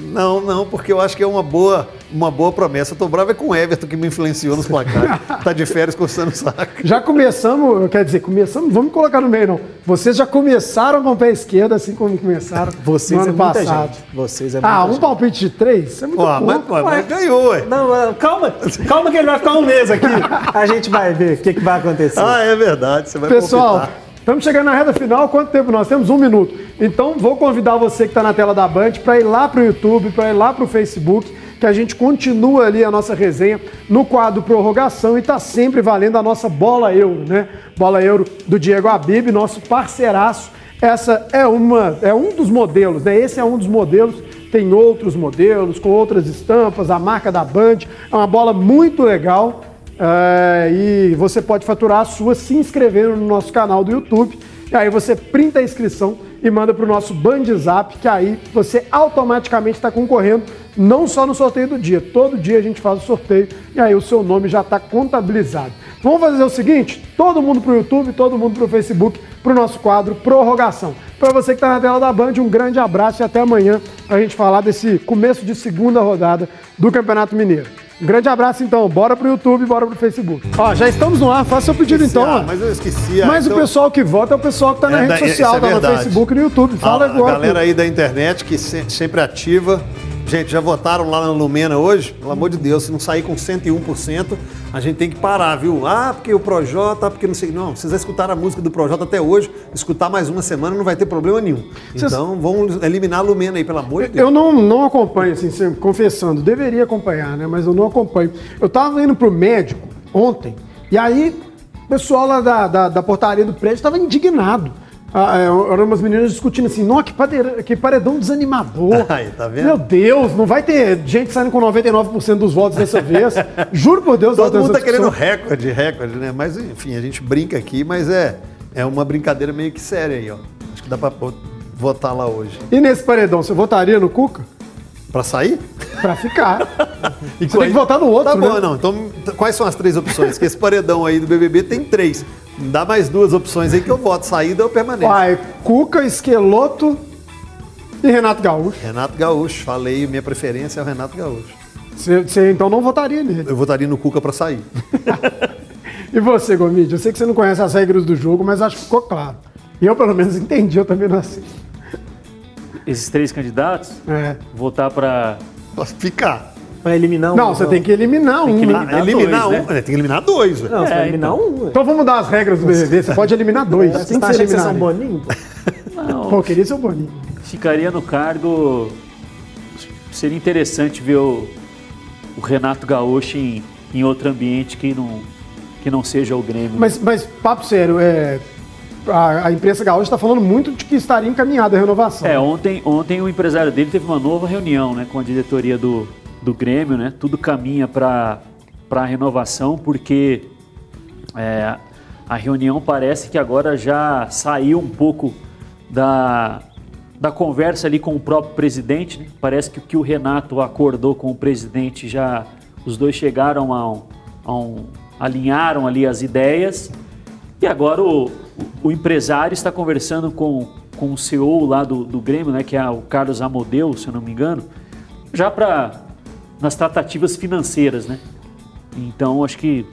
Não, não, porque eu acho que é uma boa, uma boa promessa. Eu tô bravo é com o Everton que me influenciou nos placares. tá de férias coçando o saco. Já começamos, quer dizer, começamos, vamos colocar no meio não. Vocês já começaram com o pé esquerdo, assim como começaram Vocês no é ano muita passado. gente. Vocês é Ah, um gente. palpite de três? Isso é muito Ó, mas, pouco. mas- mas ganhou, ué. Não, calma. Calma que ele vai ficar um mês aqui. A gente vai ver o que, que vai acontecer. Ah, é verdade. Você vai Pessoal, palpitar. estamos chegando na reta final. Quanto tempo nós temos? Um minuto. Então, vou convidar você que está na tela da Band para ir lá para o YouTube, para ir lá para o Facebook, que a gente continua ali a nossa resenha no quadro Prorrogação e está sempre valendo a nossa bola euro, né? Bola euro do Diego Abib, nosso parceiraço. Essa é uma, é um dos modelos, né? Esse é um dos modelos. Tem outros modelos com outras estampas, a marca da Band. É uma bola muito legal. É, e você pode faturar a sua se inscrevendo no nosso canal do YouTube. E aí você printa a inscrição e manda para o nosso Bandzap, que aí você automaticamente está concorrendo não só no sorteio do dia, todo dia a gente faz o sorteio e aí o seu nome já está contabilizado. Vamos fazer o seguinte: todo mundo para o YouTube, todo mundo para o Facebook, para o nosso quadro Prorrogação. Para você que está na tela da Band, um grande abraço e até amanhã para a gente falar desse começo de segunda rodada do Campeonato Mineiro. Um grande abraço então, bora pro YouTube, bora pro Facebook. Ó, já estamos no ar, faça seu pedido então. Ah, mas eu esqueci. ah, Mas então- o pessoal que vota é o pessoal que tá na É, rede da- social, é tá no. Facebook e no YouTube. Fala a, agora. A galera aí da internet que se- sempre ativa. Gente, já votaram lá na Lumena hoje? Pelo amor de Deus, se não sair com 101%, a gente tem que parar, viu? Ah, porque o Projota, porque não sei. Não, vocês já escutaram a música do Projota até hoje, escutar mais uma semana não vai ter problema nenhum. Vocês- Então vamos eliminar a Lumena aí, pelo amor de Deus. Eu não, não acompanho, assim, confessando, deveria acompanhar, né? Mas eu não acompanho. Eu tava indo pro médico ontem, e aí o pessoal lá da, da, da portaria do prédio tava indignado. Ah, é, eram umas meninas discutindo assim, nossa, que, padeira- que paredão desanimador. Aí, tá vendo? Meu Deus, não vai ter gente saindo com 99% dos votos dessa vez. Juro por Deus, Todo mundo tá querendo recorde, recorde, né? Mas enfim, a gente brinca aqui, mas é, é uma brincadeira meio que séria aí, ó. Acho que dá pra votar lá hoje. E nesse paredão, você votaria no Cuca? Pra sair? Pra ficar. E Você tem que votar no outro, Tá bom, né? não. Então, quais são as três opções? Que esse paredão aí do BBB tem três. Dá mais duas opções aí que eu voto. Saída ou permanência. Vai, Cuca, Esqueloto e Renato Gaúcho. Renato Gaúcho. Falei, minha preferência é o Renato Gaúcho. Você, então não votaria nele. Eu votaria no Cuca pra sair. E você, Gomide? Eu sei que você não conhece as regras do jogo, mas acho que ficou claro. E eu, pelo menos, entendi, eu também não assisto. Esses três candidatos, É. votar para ficar. Pra eliminar um. Não, você tem que eliminar um. que né? eliminar eliminar dois, um. né? né? Tem que eliminar dois. velho. Não, você É, vai eliminar então. um. ué. Então vamos mudar as regras do BBB. Você pode eliminar dois. Você tá que achando que vocês são boninho? pô? Não, Pô, eu queria ser o Boninho. ficaria no cargo. Seria interessante ver o, o Renato Gaúcho em, em outro ambiente que não, que não seja o Grêmio. né? Mas, mas papo sério, é, a, a imprensa gaúcha está falando muito de que estaria encaminhada a renovação. É, ontem, ontem o empresário dele teve uma nova reunião né, com a diretoria do, do Grêmio, né? Tudo caminha para a renovação, porque é, a reunião parece que agora já saiu um pouco da, da conversa ali com o próprio presidente. né? Parece que o que o Renato acordou com o presidente já os dois chegaram a um, a um- alinharam ali as ideias. E agora o, o empresário está conversando com, com o CEO lá do, do Grêmio, né, que é o Carlos Amodeu, se eu não me engano, já para nas tratativas financeiras, né? Então acho que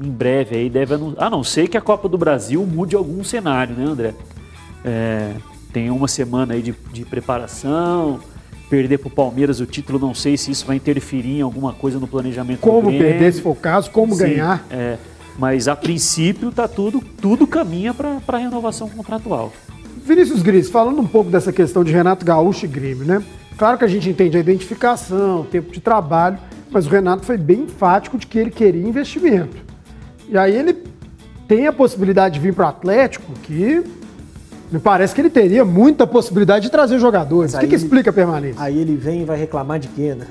em breve aí deve anu- a não ser que a Copa do Brasil mude algum cenário, né, André? É, tem uma semana aí de, de preparação, perder para o Palmeiras o título, não sei se isso vai interferir em alguma coisa no planejamento do Como perder, se for o caso, como Sim, ganhar. É, mas a princípio tá tudo, tudo caminha para a renovação contratual. Vinícius Gris, falando um pouco dessa questão de Renato Gaúcho e Grêmio, né? Claro que a gente entende a identificação, o tempo de trabalho, mas o Renato foi bem enfático de que ele queria investimento. E aí ele tem a possibilidade de vir para o Atlético, que me parece que ele teria muita possibilidade de trazer jogadores. O que, que explica a permanência? Aí ele vem e vai reclamar de quê, né?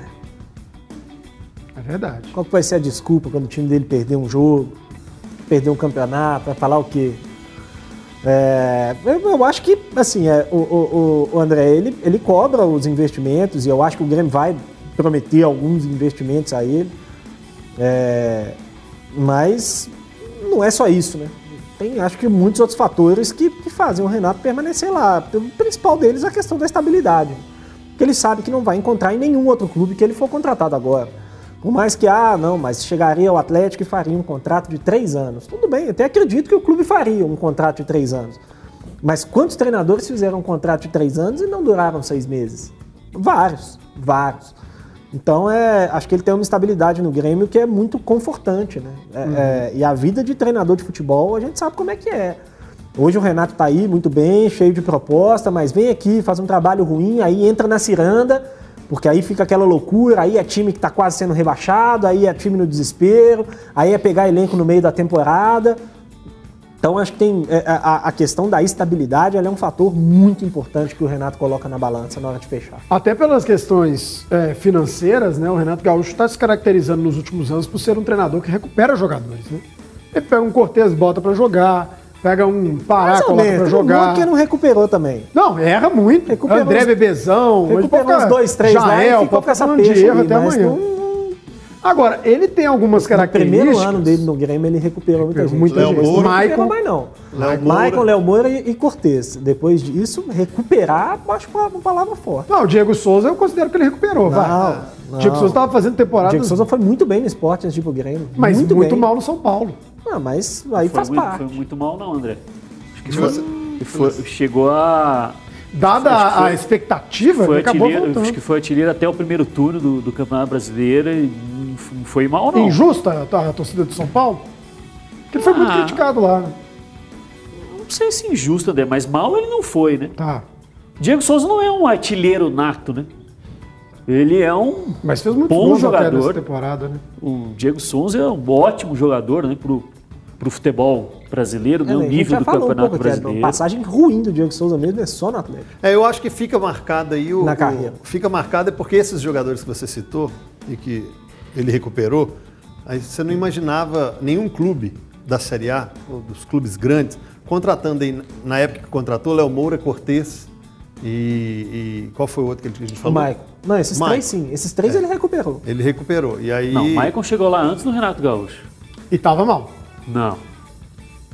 É verdade. Qual que vai ser a desculpa quando o time dele perder um jogo, perder um campeonato, vai falar o quê? É, eu, acho que, assim, é, o, o- o- André, ele, ele cobra os investimentos e eu acho que o Grêmio vai prometer alguns investimentos a ele. É, mas não é só isso, né? Tem, acho que, muitos outros fatores que, que fazem o Renato permanecer lá. O principal deles é a questão da estabilidade. Porque ele sabe que não vai encontrar em nenhum outro clube que ele for contratado agora. Por mais que, ah, não, mas chegaria ao Atlético e faria um contrato de três anos. Tudo bem, até acredito que o clube faria um contrato de três anos. Mas quantos treinadores fizeram um contrato de três anos e não duraram seis meses? Vários, vários. Então, é, acho que ele tem uma estabilidade no Grêmio que é muito confortante, né? É, Uhum. é, e a vida de treinador de futebol, a gente sabe como é que é. Hoje o Renato tá aí muito bem, cheio de proposta, mas vem aqui, faz um trabalho ruim, aí entra na ciranda, porque aí fica aquela loucura, aí é time que tá quase sendo rebaixado, aí é time no desespero, aí é pegar elenco no meio da temporada. Então acho que tem é, a, a questão da estabilidade é um fator muito importante que o Renato coloca na balança na hora de fechar. Até pelas questões é, financeiras, né? O Renato Gaúcho está se caracterizando nos últimos anos por ser um treinador que recupera jogadores, né? Ele pega um Cortez, bota para jogar, pega um Pará, coloca um jogar. que não recuperou também. Não, erra muito. Recuperou André uns- Bebezão. recuperou uns dois, três lá e Jael, ficou com essa peixe erro ali, até mas amanhã. não- Agora, ele tem algumas No características. primeiro ano dele no Grêmio, ele recuperou muita gente. muita Depois gente. não recuperou Maicon- mais não. Léo Moura. Léo Moura e, e Cortez. Depois disso, recuperar, acho que é uma palavra forte. Não, o Diego Souza eu considero que ele recuperou, vai. não. O Diego Souza estava fazendo temporada. O Diego Souza foi muito bem no esporte antes de ir pro Grêmio. Mas muito, bem. mal no São Paulo. Ah, mas aí foi faz muito, parte. Foi muito mal não, André. Acho que foi, foi- chegou a... Dada que a foi- expectativa, foi ele acabou voltando. acho que foi artilheiro até o primeiro turno do, do Campeonato Brasileiro e não foi mal não. Injusta a, a torcida do São Paulo? Porque ele foi muito Ah. criticado lá. né? Não sei se injusto, André, mas mal ele não foi, né? Tá. Diego Souza não é um artilheiro nato, né? Ele é um Mas fez muito bom gols até nessa jogador. temporada, né? O Diego Souza é um ótimo jogador, né? Pro, pro futebol brasileiro, né? É, O nível do um Campeonato pouco a Brasileiro. passagem ruim do Diego Souza mesmo é só no Atlético. É, eu acho que fica marcado aí o. Na o- carreira. fica marcado é porque esses jogadores que você citou e que ele recuperou, aí você não imaginava nenhum clube da Série A, ou dos clubes grandes, contratando aí, na época que contratou, Léo Moura, Cortez e, e qual foi o outro que a gente O falou? Maicon. Não, esses Maicon. três sim. Esses três ele recuperou. Ele recuperou. E aí. Não, o Maicon chegou lá antes do Renato Gaúcho. E tava mal. Não.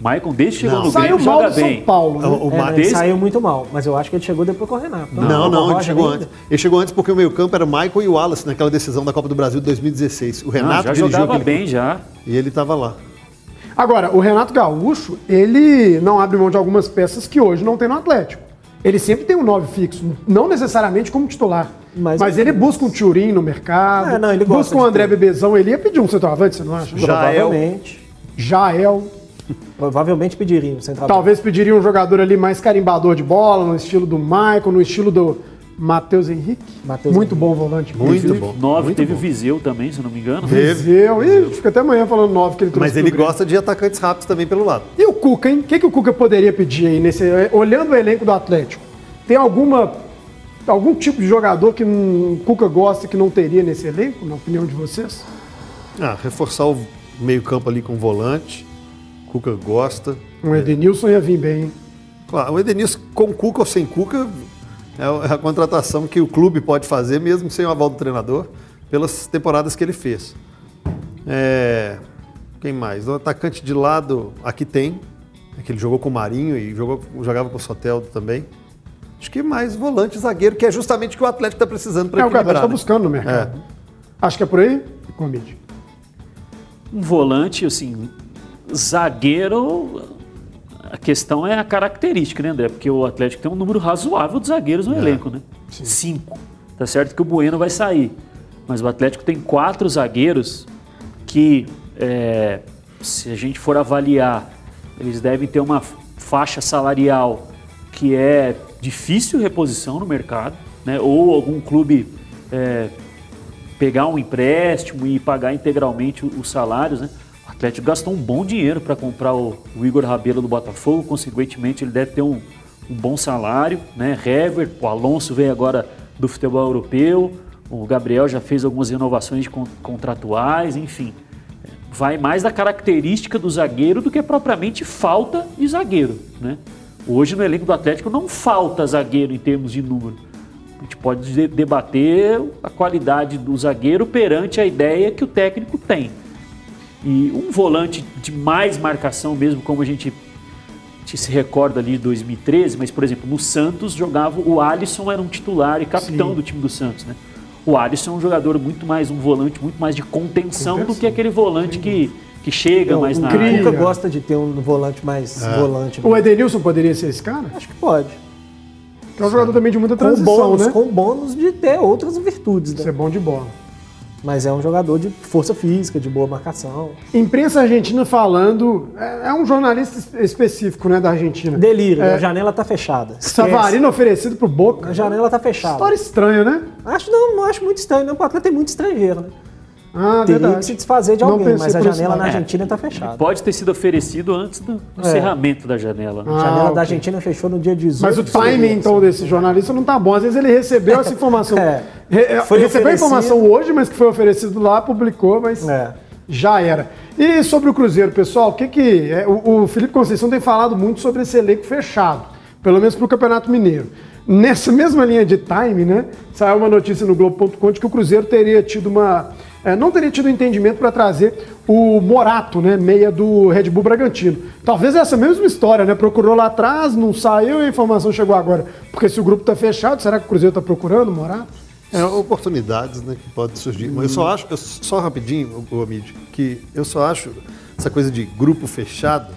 Maicon, desde que chegou no Saiu Grêmio, mal joga do São bem. Paulo, né? O- o É, Ma- desde- saiu muito mal, mas eu acho que ele chegou depois com o Renato. Não, não, o ele chegou ainda. antes. Ele chegou antes porque o meio-campo era o Michael e o Wallace naquela decisão da Copa do Brasil de 2016. O Não, Renato já dirigiu jogava aquele- bem já. E ele estava lá. Agora, o Renato Gaúcho, ele não abre mão de algumas peças que hoje não tem no Atlético. Ele sempre tem um 9 fixo, não necessariamente como titular. Mas, Mas- ele busca um Turim no mercado, É, não, ele gosta busca um de André ter. Bebezão, ele ia pedir um centroavante, você não acha? Jael. Provavelmente. Jael. Provavelmente pediria um central. Talvez pediria um jogador ali mais carimbador de bola, no estilo do Michael, no estilo do, Matheus Henrique. Matheus muito bom volante. Muito bom. Nove muito teve bom. o Viseu também, se não me engano. Viseu. Ih, fica até amanhã falando nove que ele trouxe Mas ele gosta de atacantes rápidos também pelo lado. E o Cuca, hein? O que, que o Cuca poderia pedir aí, nesse, olhando o elenco do Atlético? Tem alguma, algum tipo de jogador que o Cuca gosta que não teria nesse elenco, na opinião de vocês? Ah, reforçar o meio-campo ali com volante. Cuca gosta. Um Edenilson ia vir bem, hein? Claro, o Edenilson com Cuca ou sem Cuca é a contratação que o clube pode fazer, mesmo sem o aval do treinador, pelas temporadas que ele fez. É, Quem mais? O atacante de lado, aqui tem, é que ele jogou com o Marinho e jogou, jogava com o Soteldo também. Acho que mais volante zagueiro, que é justamente o que o Atlético está precisando para É o o equilibrar. Atlético está né? buscando no mercado. Acho que é por aí, Comide. Um volante, assim, zagueiro. A questão é a característica, né, André? Porque o Atlético tem um número razoável de zagueiros no elenco, né? Cinco. Tá certo que o Bueno vai sair. Mas o Atlético tem quatro zagueiros que, é, se a gente for avaliar, eles devem ter uma faixa salarial que é difícil reposição no mercado, né? Ou algum clube é, pegar um empréstimo e pagar integralmente os salários, né? O Atlético gastou um bom dinheiro para comprar o, o Igor Rabelo do Botafogo, consequentemente ele deve ter um, um bom salário, né? Hever, o Alonso veio agora do futebol europeu, o Gabriel já fez algumas renovações contratuais, enfim. Vai mais da característica do zagueiro do que propriamente falta de zagueiro, né? Hoje no elenco do Atlético não falta zagueiro em termos de número. A gente pode de- debater a qualidade do zagueiro perante a ideia que o técnico tem. E um volante de mais marcação mesmo, como a gente, a gente se recorda ali de 2013, mas, por exemplo, no Santos jogava o Alisson era um titular e capitão Sim. do time do Santos, né? O Alisson é um jogador muito mais, um volante muito mais de contenção, do que aquele volante que, que chega mais na o área. Cuca gosta de ter um volante mais É. volante. O Edenilson poderia ser esse cara? Acho que pode. É um jogador também de muita Com transição, bônus, né? com bônus de ter outras virtudes, né? Ser bom de bola. Mas é um jogador de força física, de boa marcação. Imprensa argentina falando, é, é um jornalista es- específico, né, da Argentina. Delírio, É. a janela tá fechada. Esquece. Savarino oferecido pro Boca. A janela tá fechada. História estranha, né? Acho não, não acho muito estranho, não, porque o Atlético tem muito estrangeiro, né? Ah, Teria verdade. que se desfazer de alguém, mas a janela na É. Argentina tá fechada. Pode ter sido oferecido antes do É. encerramento da janela. né? A Ah, janela ok. da Argentina fechou no dia 18. Mas o timing, então, desse jornalista não tá bom. Às vezes ele recebeu essa informação. É. Re- é, Foi recebeu a informação hoje, mas que foi oferecido lá, publicou, mas É. já era. E sobre o Cruzeiro, pessoal, o que que. é, o, o Felipe Conceição tem falado muito sobre esse elenco fechado, pelo menos para o Campeonato Mineiro. Nessa mesma linha de time, né? Saiu uma notícia no Globo.com de que o Cruzeiro teria tido uma. É, não teria tido entendimento para trazer o Morato, né? Meia do Red Bull Bragantino. Talvez essa mesma história, né? Procurou lá atrás, não saiu e a informação chegou agora. Porque se o grupo está fechado, será que o Cruzeiro está procurando o Morato? É, oportunidades né, que podem surgir. Mas eu só acho, eu- só rapidinho, o Amid, que eu só acho essa coisa de grupo fechado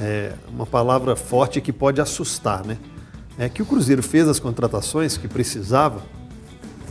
é uma palavra forte que pode assustar, né? É que o Cruzeiro fez as contratações que precisava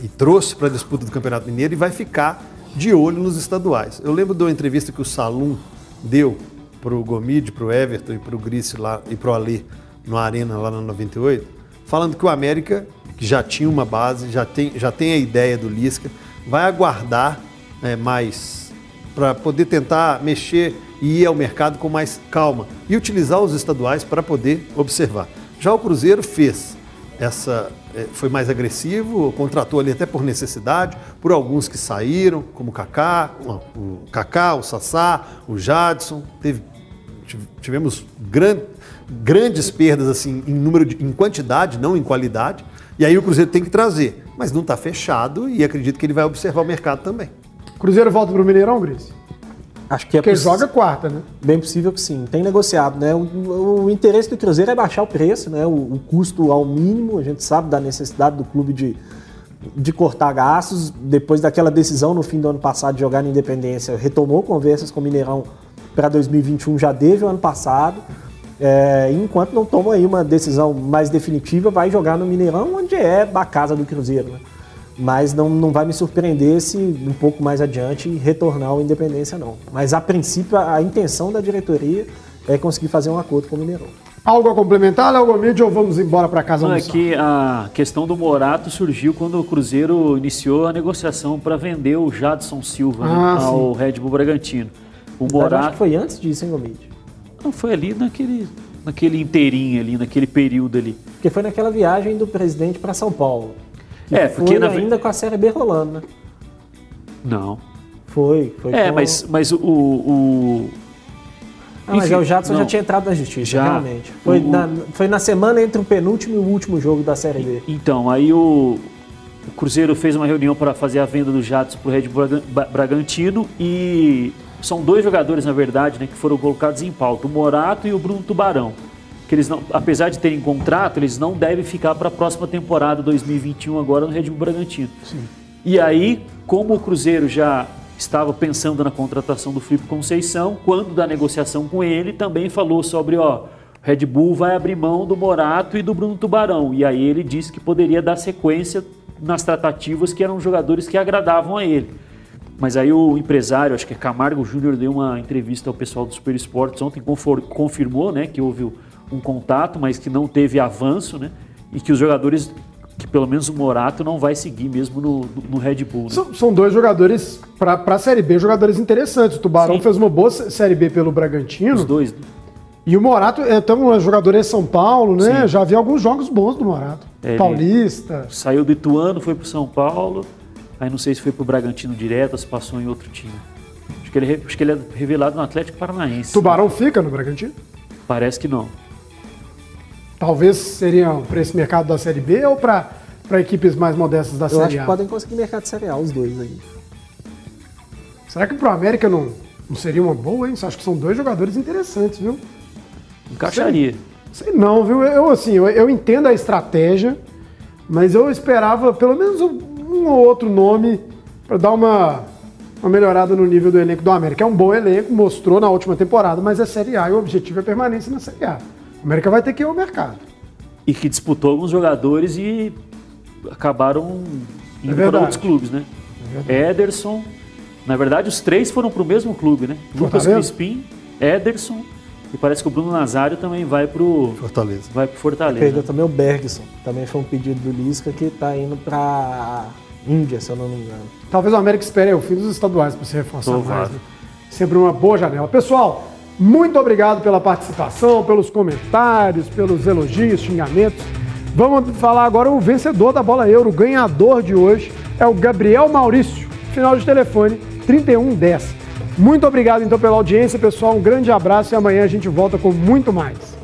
e trouxe para a disputa do Campeonato Mineiro e vai ficar de olho nos estaduais. Eu lembro de uma entrevista que o Salum deu para o Gomide, para o Everton e para o Grice lá e para o Alê no Arena lá na 98, falando que o América, que já tinha uma base, já tem, já tem a ideia do Lisca, vai aguardar é, mais para poder tentar mexer e ir ao mercado com mais calma e utilizar os estaduais para poder observar. Já o Cruzeiro fez essa foi mais agressivo, contratou ali até por necessidade, por alguns que saíram, como o Kaká, o Kaká, o Sassá, o Jadson, teve tive- tivemos gran- grandes perdas assim em número de, em quantidade, não em qualidade. E aí o Cruzeiro tem que trazer, mas não está fechado e acredito que ele vai observar o mercado também. Cruzeiro volta pro Mineirão, Gris? Acho que é Porque possi- joga quarta, né? Bem possível que sim. Tem negociado, né? O, o interesse do Cruzeiro é baixar o preço, né? O, o custo ao mínimo. A gente sabe da necessidade do clube de, de cortar gastos. Depois daquela decisão no fim do ano passado de jogar na Independência, retomou conversas com o Mineirão para 2021, já teve o ano passado. É, enquanto não toma aí uma decisão mais definitiva, vai jogar no Mineirão, onde é a casa do Cruzeiro, né? Mas não, não vai me surpreender se um pouco mais adiante retornar ao Independência, não. Mas a princípio, a, a intenção da diretoria é conseguir fazer um acordo com o Mineirão. Algo a complementar, Léo Gomide, ou vamos embora para casa Não, é almoçar? que a questão do Morato surgiu quando o Cruzeiro iniciou a negociação para vender o Jadson Silva né, Ah, ao Red Bull Bragantino. O acho Morato que foi antes disso, hein, Gomide? não foi ali naquele, naquele inteirinho ali, naquele período ali. Porque foi naquela viagem do presidente para São Paulo. É, foi porque na ainda com a Série B rolando, né? Não. Foi, foi é, com- mas, mas o, o- Ah, mas enfim, o Jadson já não. tinha entrado na justiça, Já. realmente. Foi, O- na, foi na semana entre o penúltimo e o último jogo da Série B. Então, aí o, o Cruzeiro fez uma reunião para fazer a venda do Jadson para o Red Bull Bragantino e são dois jogadores, na verdade, né, que foram colocados em pauta, o Morato e o Bruno Tubarão. Que eles não, apesar de terem contrato, eles não devem ficar para a próxima temporada 2021 agora no Red Bull Bragantino. E aí, como o Cruzeiro já estava pensando na contratação do Felipe Conceição, quando da negociação com ele, também falou sobre, ó, Red Bull vai abrir mão do Morato e do Bruno Tubarão. E aí ele disse que poderia dar sequência nas tratativas que eram jogadores que agradavam a ele. Mas aí o empresário, acho que é Camargo Júnior, deu uma entrevista ao pessoal do Super Esportes ontem, confirmou né, que houve um contato, mas que não teve avanço, né? E que os jogadores, que pelo menos o Morato não vai seguir mesmo no, no Red Bull. Né? São, são dois jogadores, para a Série B, jogadores interessantes. O Tubarão Sim. fez uma boa sé- Série B pelo Bragantino. Os dois. E o Morato é tão um jogador em São Paulo, né? Sim. Já vi alguns jogos bons do Morato. É, Paulista. Saiu do Ituano, foi pro São Paulo. Aí não sei se foi pro Bragantino direto ou se passou em outro time. Acho que ele, é- acho que ele é revelado no Atlético Paranaense. Tubarão fica no Bragantino? Parece que não. Talvez seriam para esse mercado da Série B ou para equipes mais modestas da Eu acho Série que A? podem conseguir mercado de Série A, os dois aí. Será que pro América não, não seria uma boa, hein? Você acha que são dois jogadores interessantes, viu? Encaixaria. Sei não, viu? Eu, assim, eu, eu entendo a estratégia, mas eu esperava pelo menos um, um ou outro nome para dar uma, uma melhorada no nível do elenco do América. É um bom elenco, mostrou na última temporada, mas é Série A e o objetivo é permanência na Série A. O América vai ter que ir ao mercado. E que disputou alguns jogadores e acabaram indo para verdade. outros clubes, né? Ederson. Na verdade, os três foram para o mesmo clube, né? Lucas Fortaleza? Crispim, Ederson e parece que o Bruno Nazário também vai pro Fortaleza. Vai pro Fortaleza. Perdeu também o Bergson. Também foi um pedido do Lisca que tá indo pra Índia, se eu não me engano. Talvez o América espere o fim dos estaduais para se reforçar mais. Provável. Né? Sempre uma boa janela. Pessoal, muito obrigado pela participação, pelos comentários, pelos elogios, xingamentos. Vamos falar agora o vencedor da bola euro, o ganhador de hoje é o Gabriel Maurício. Final de telefone 3110. Muito obrigado então pela audiência, pessoal. Um grande abraço e amanhã a gente volta com muito mais.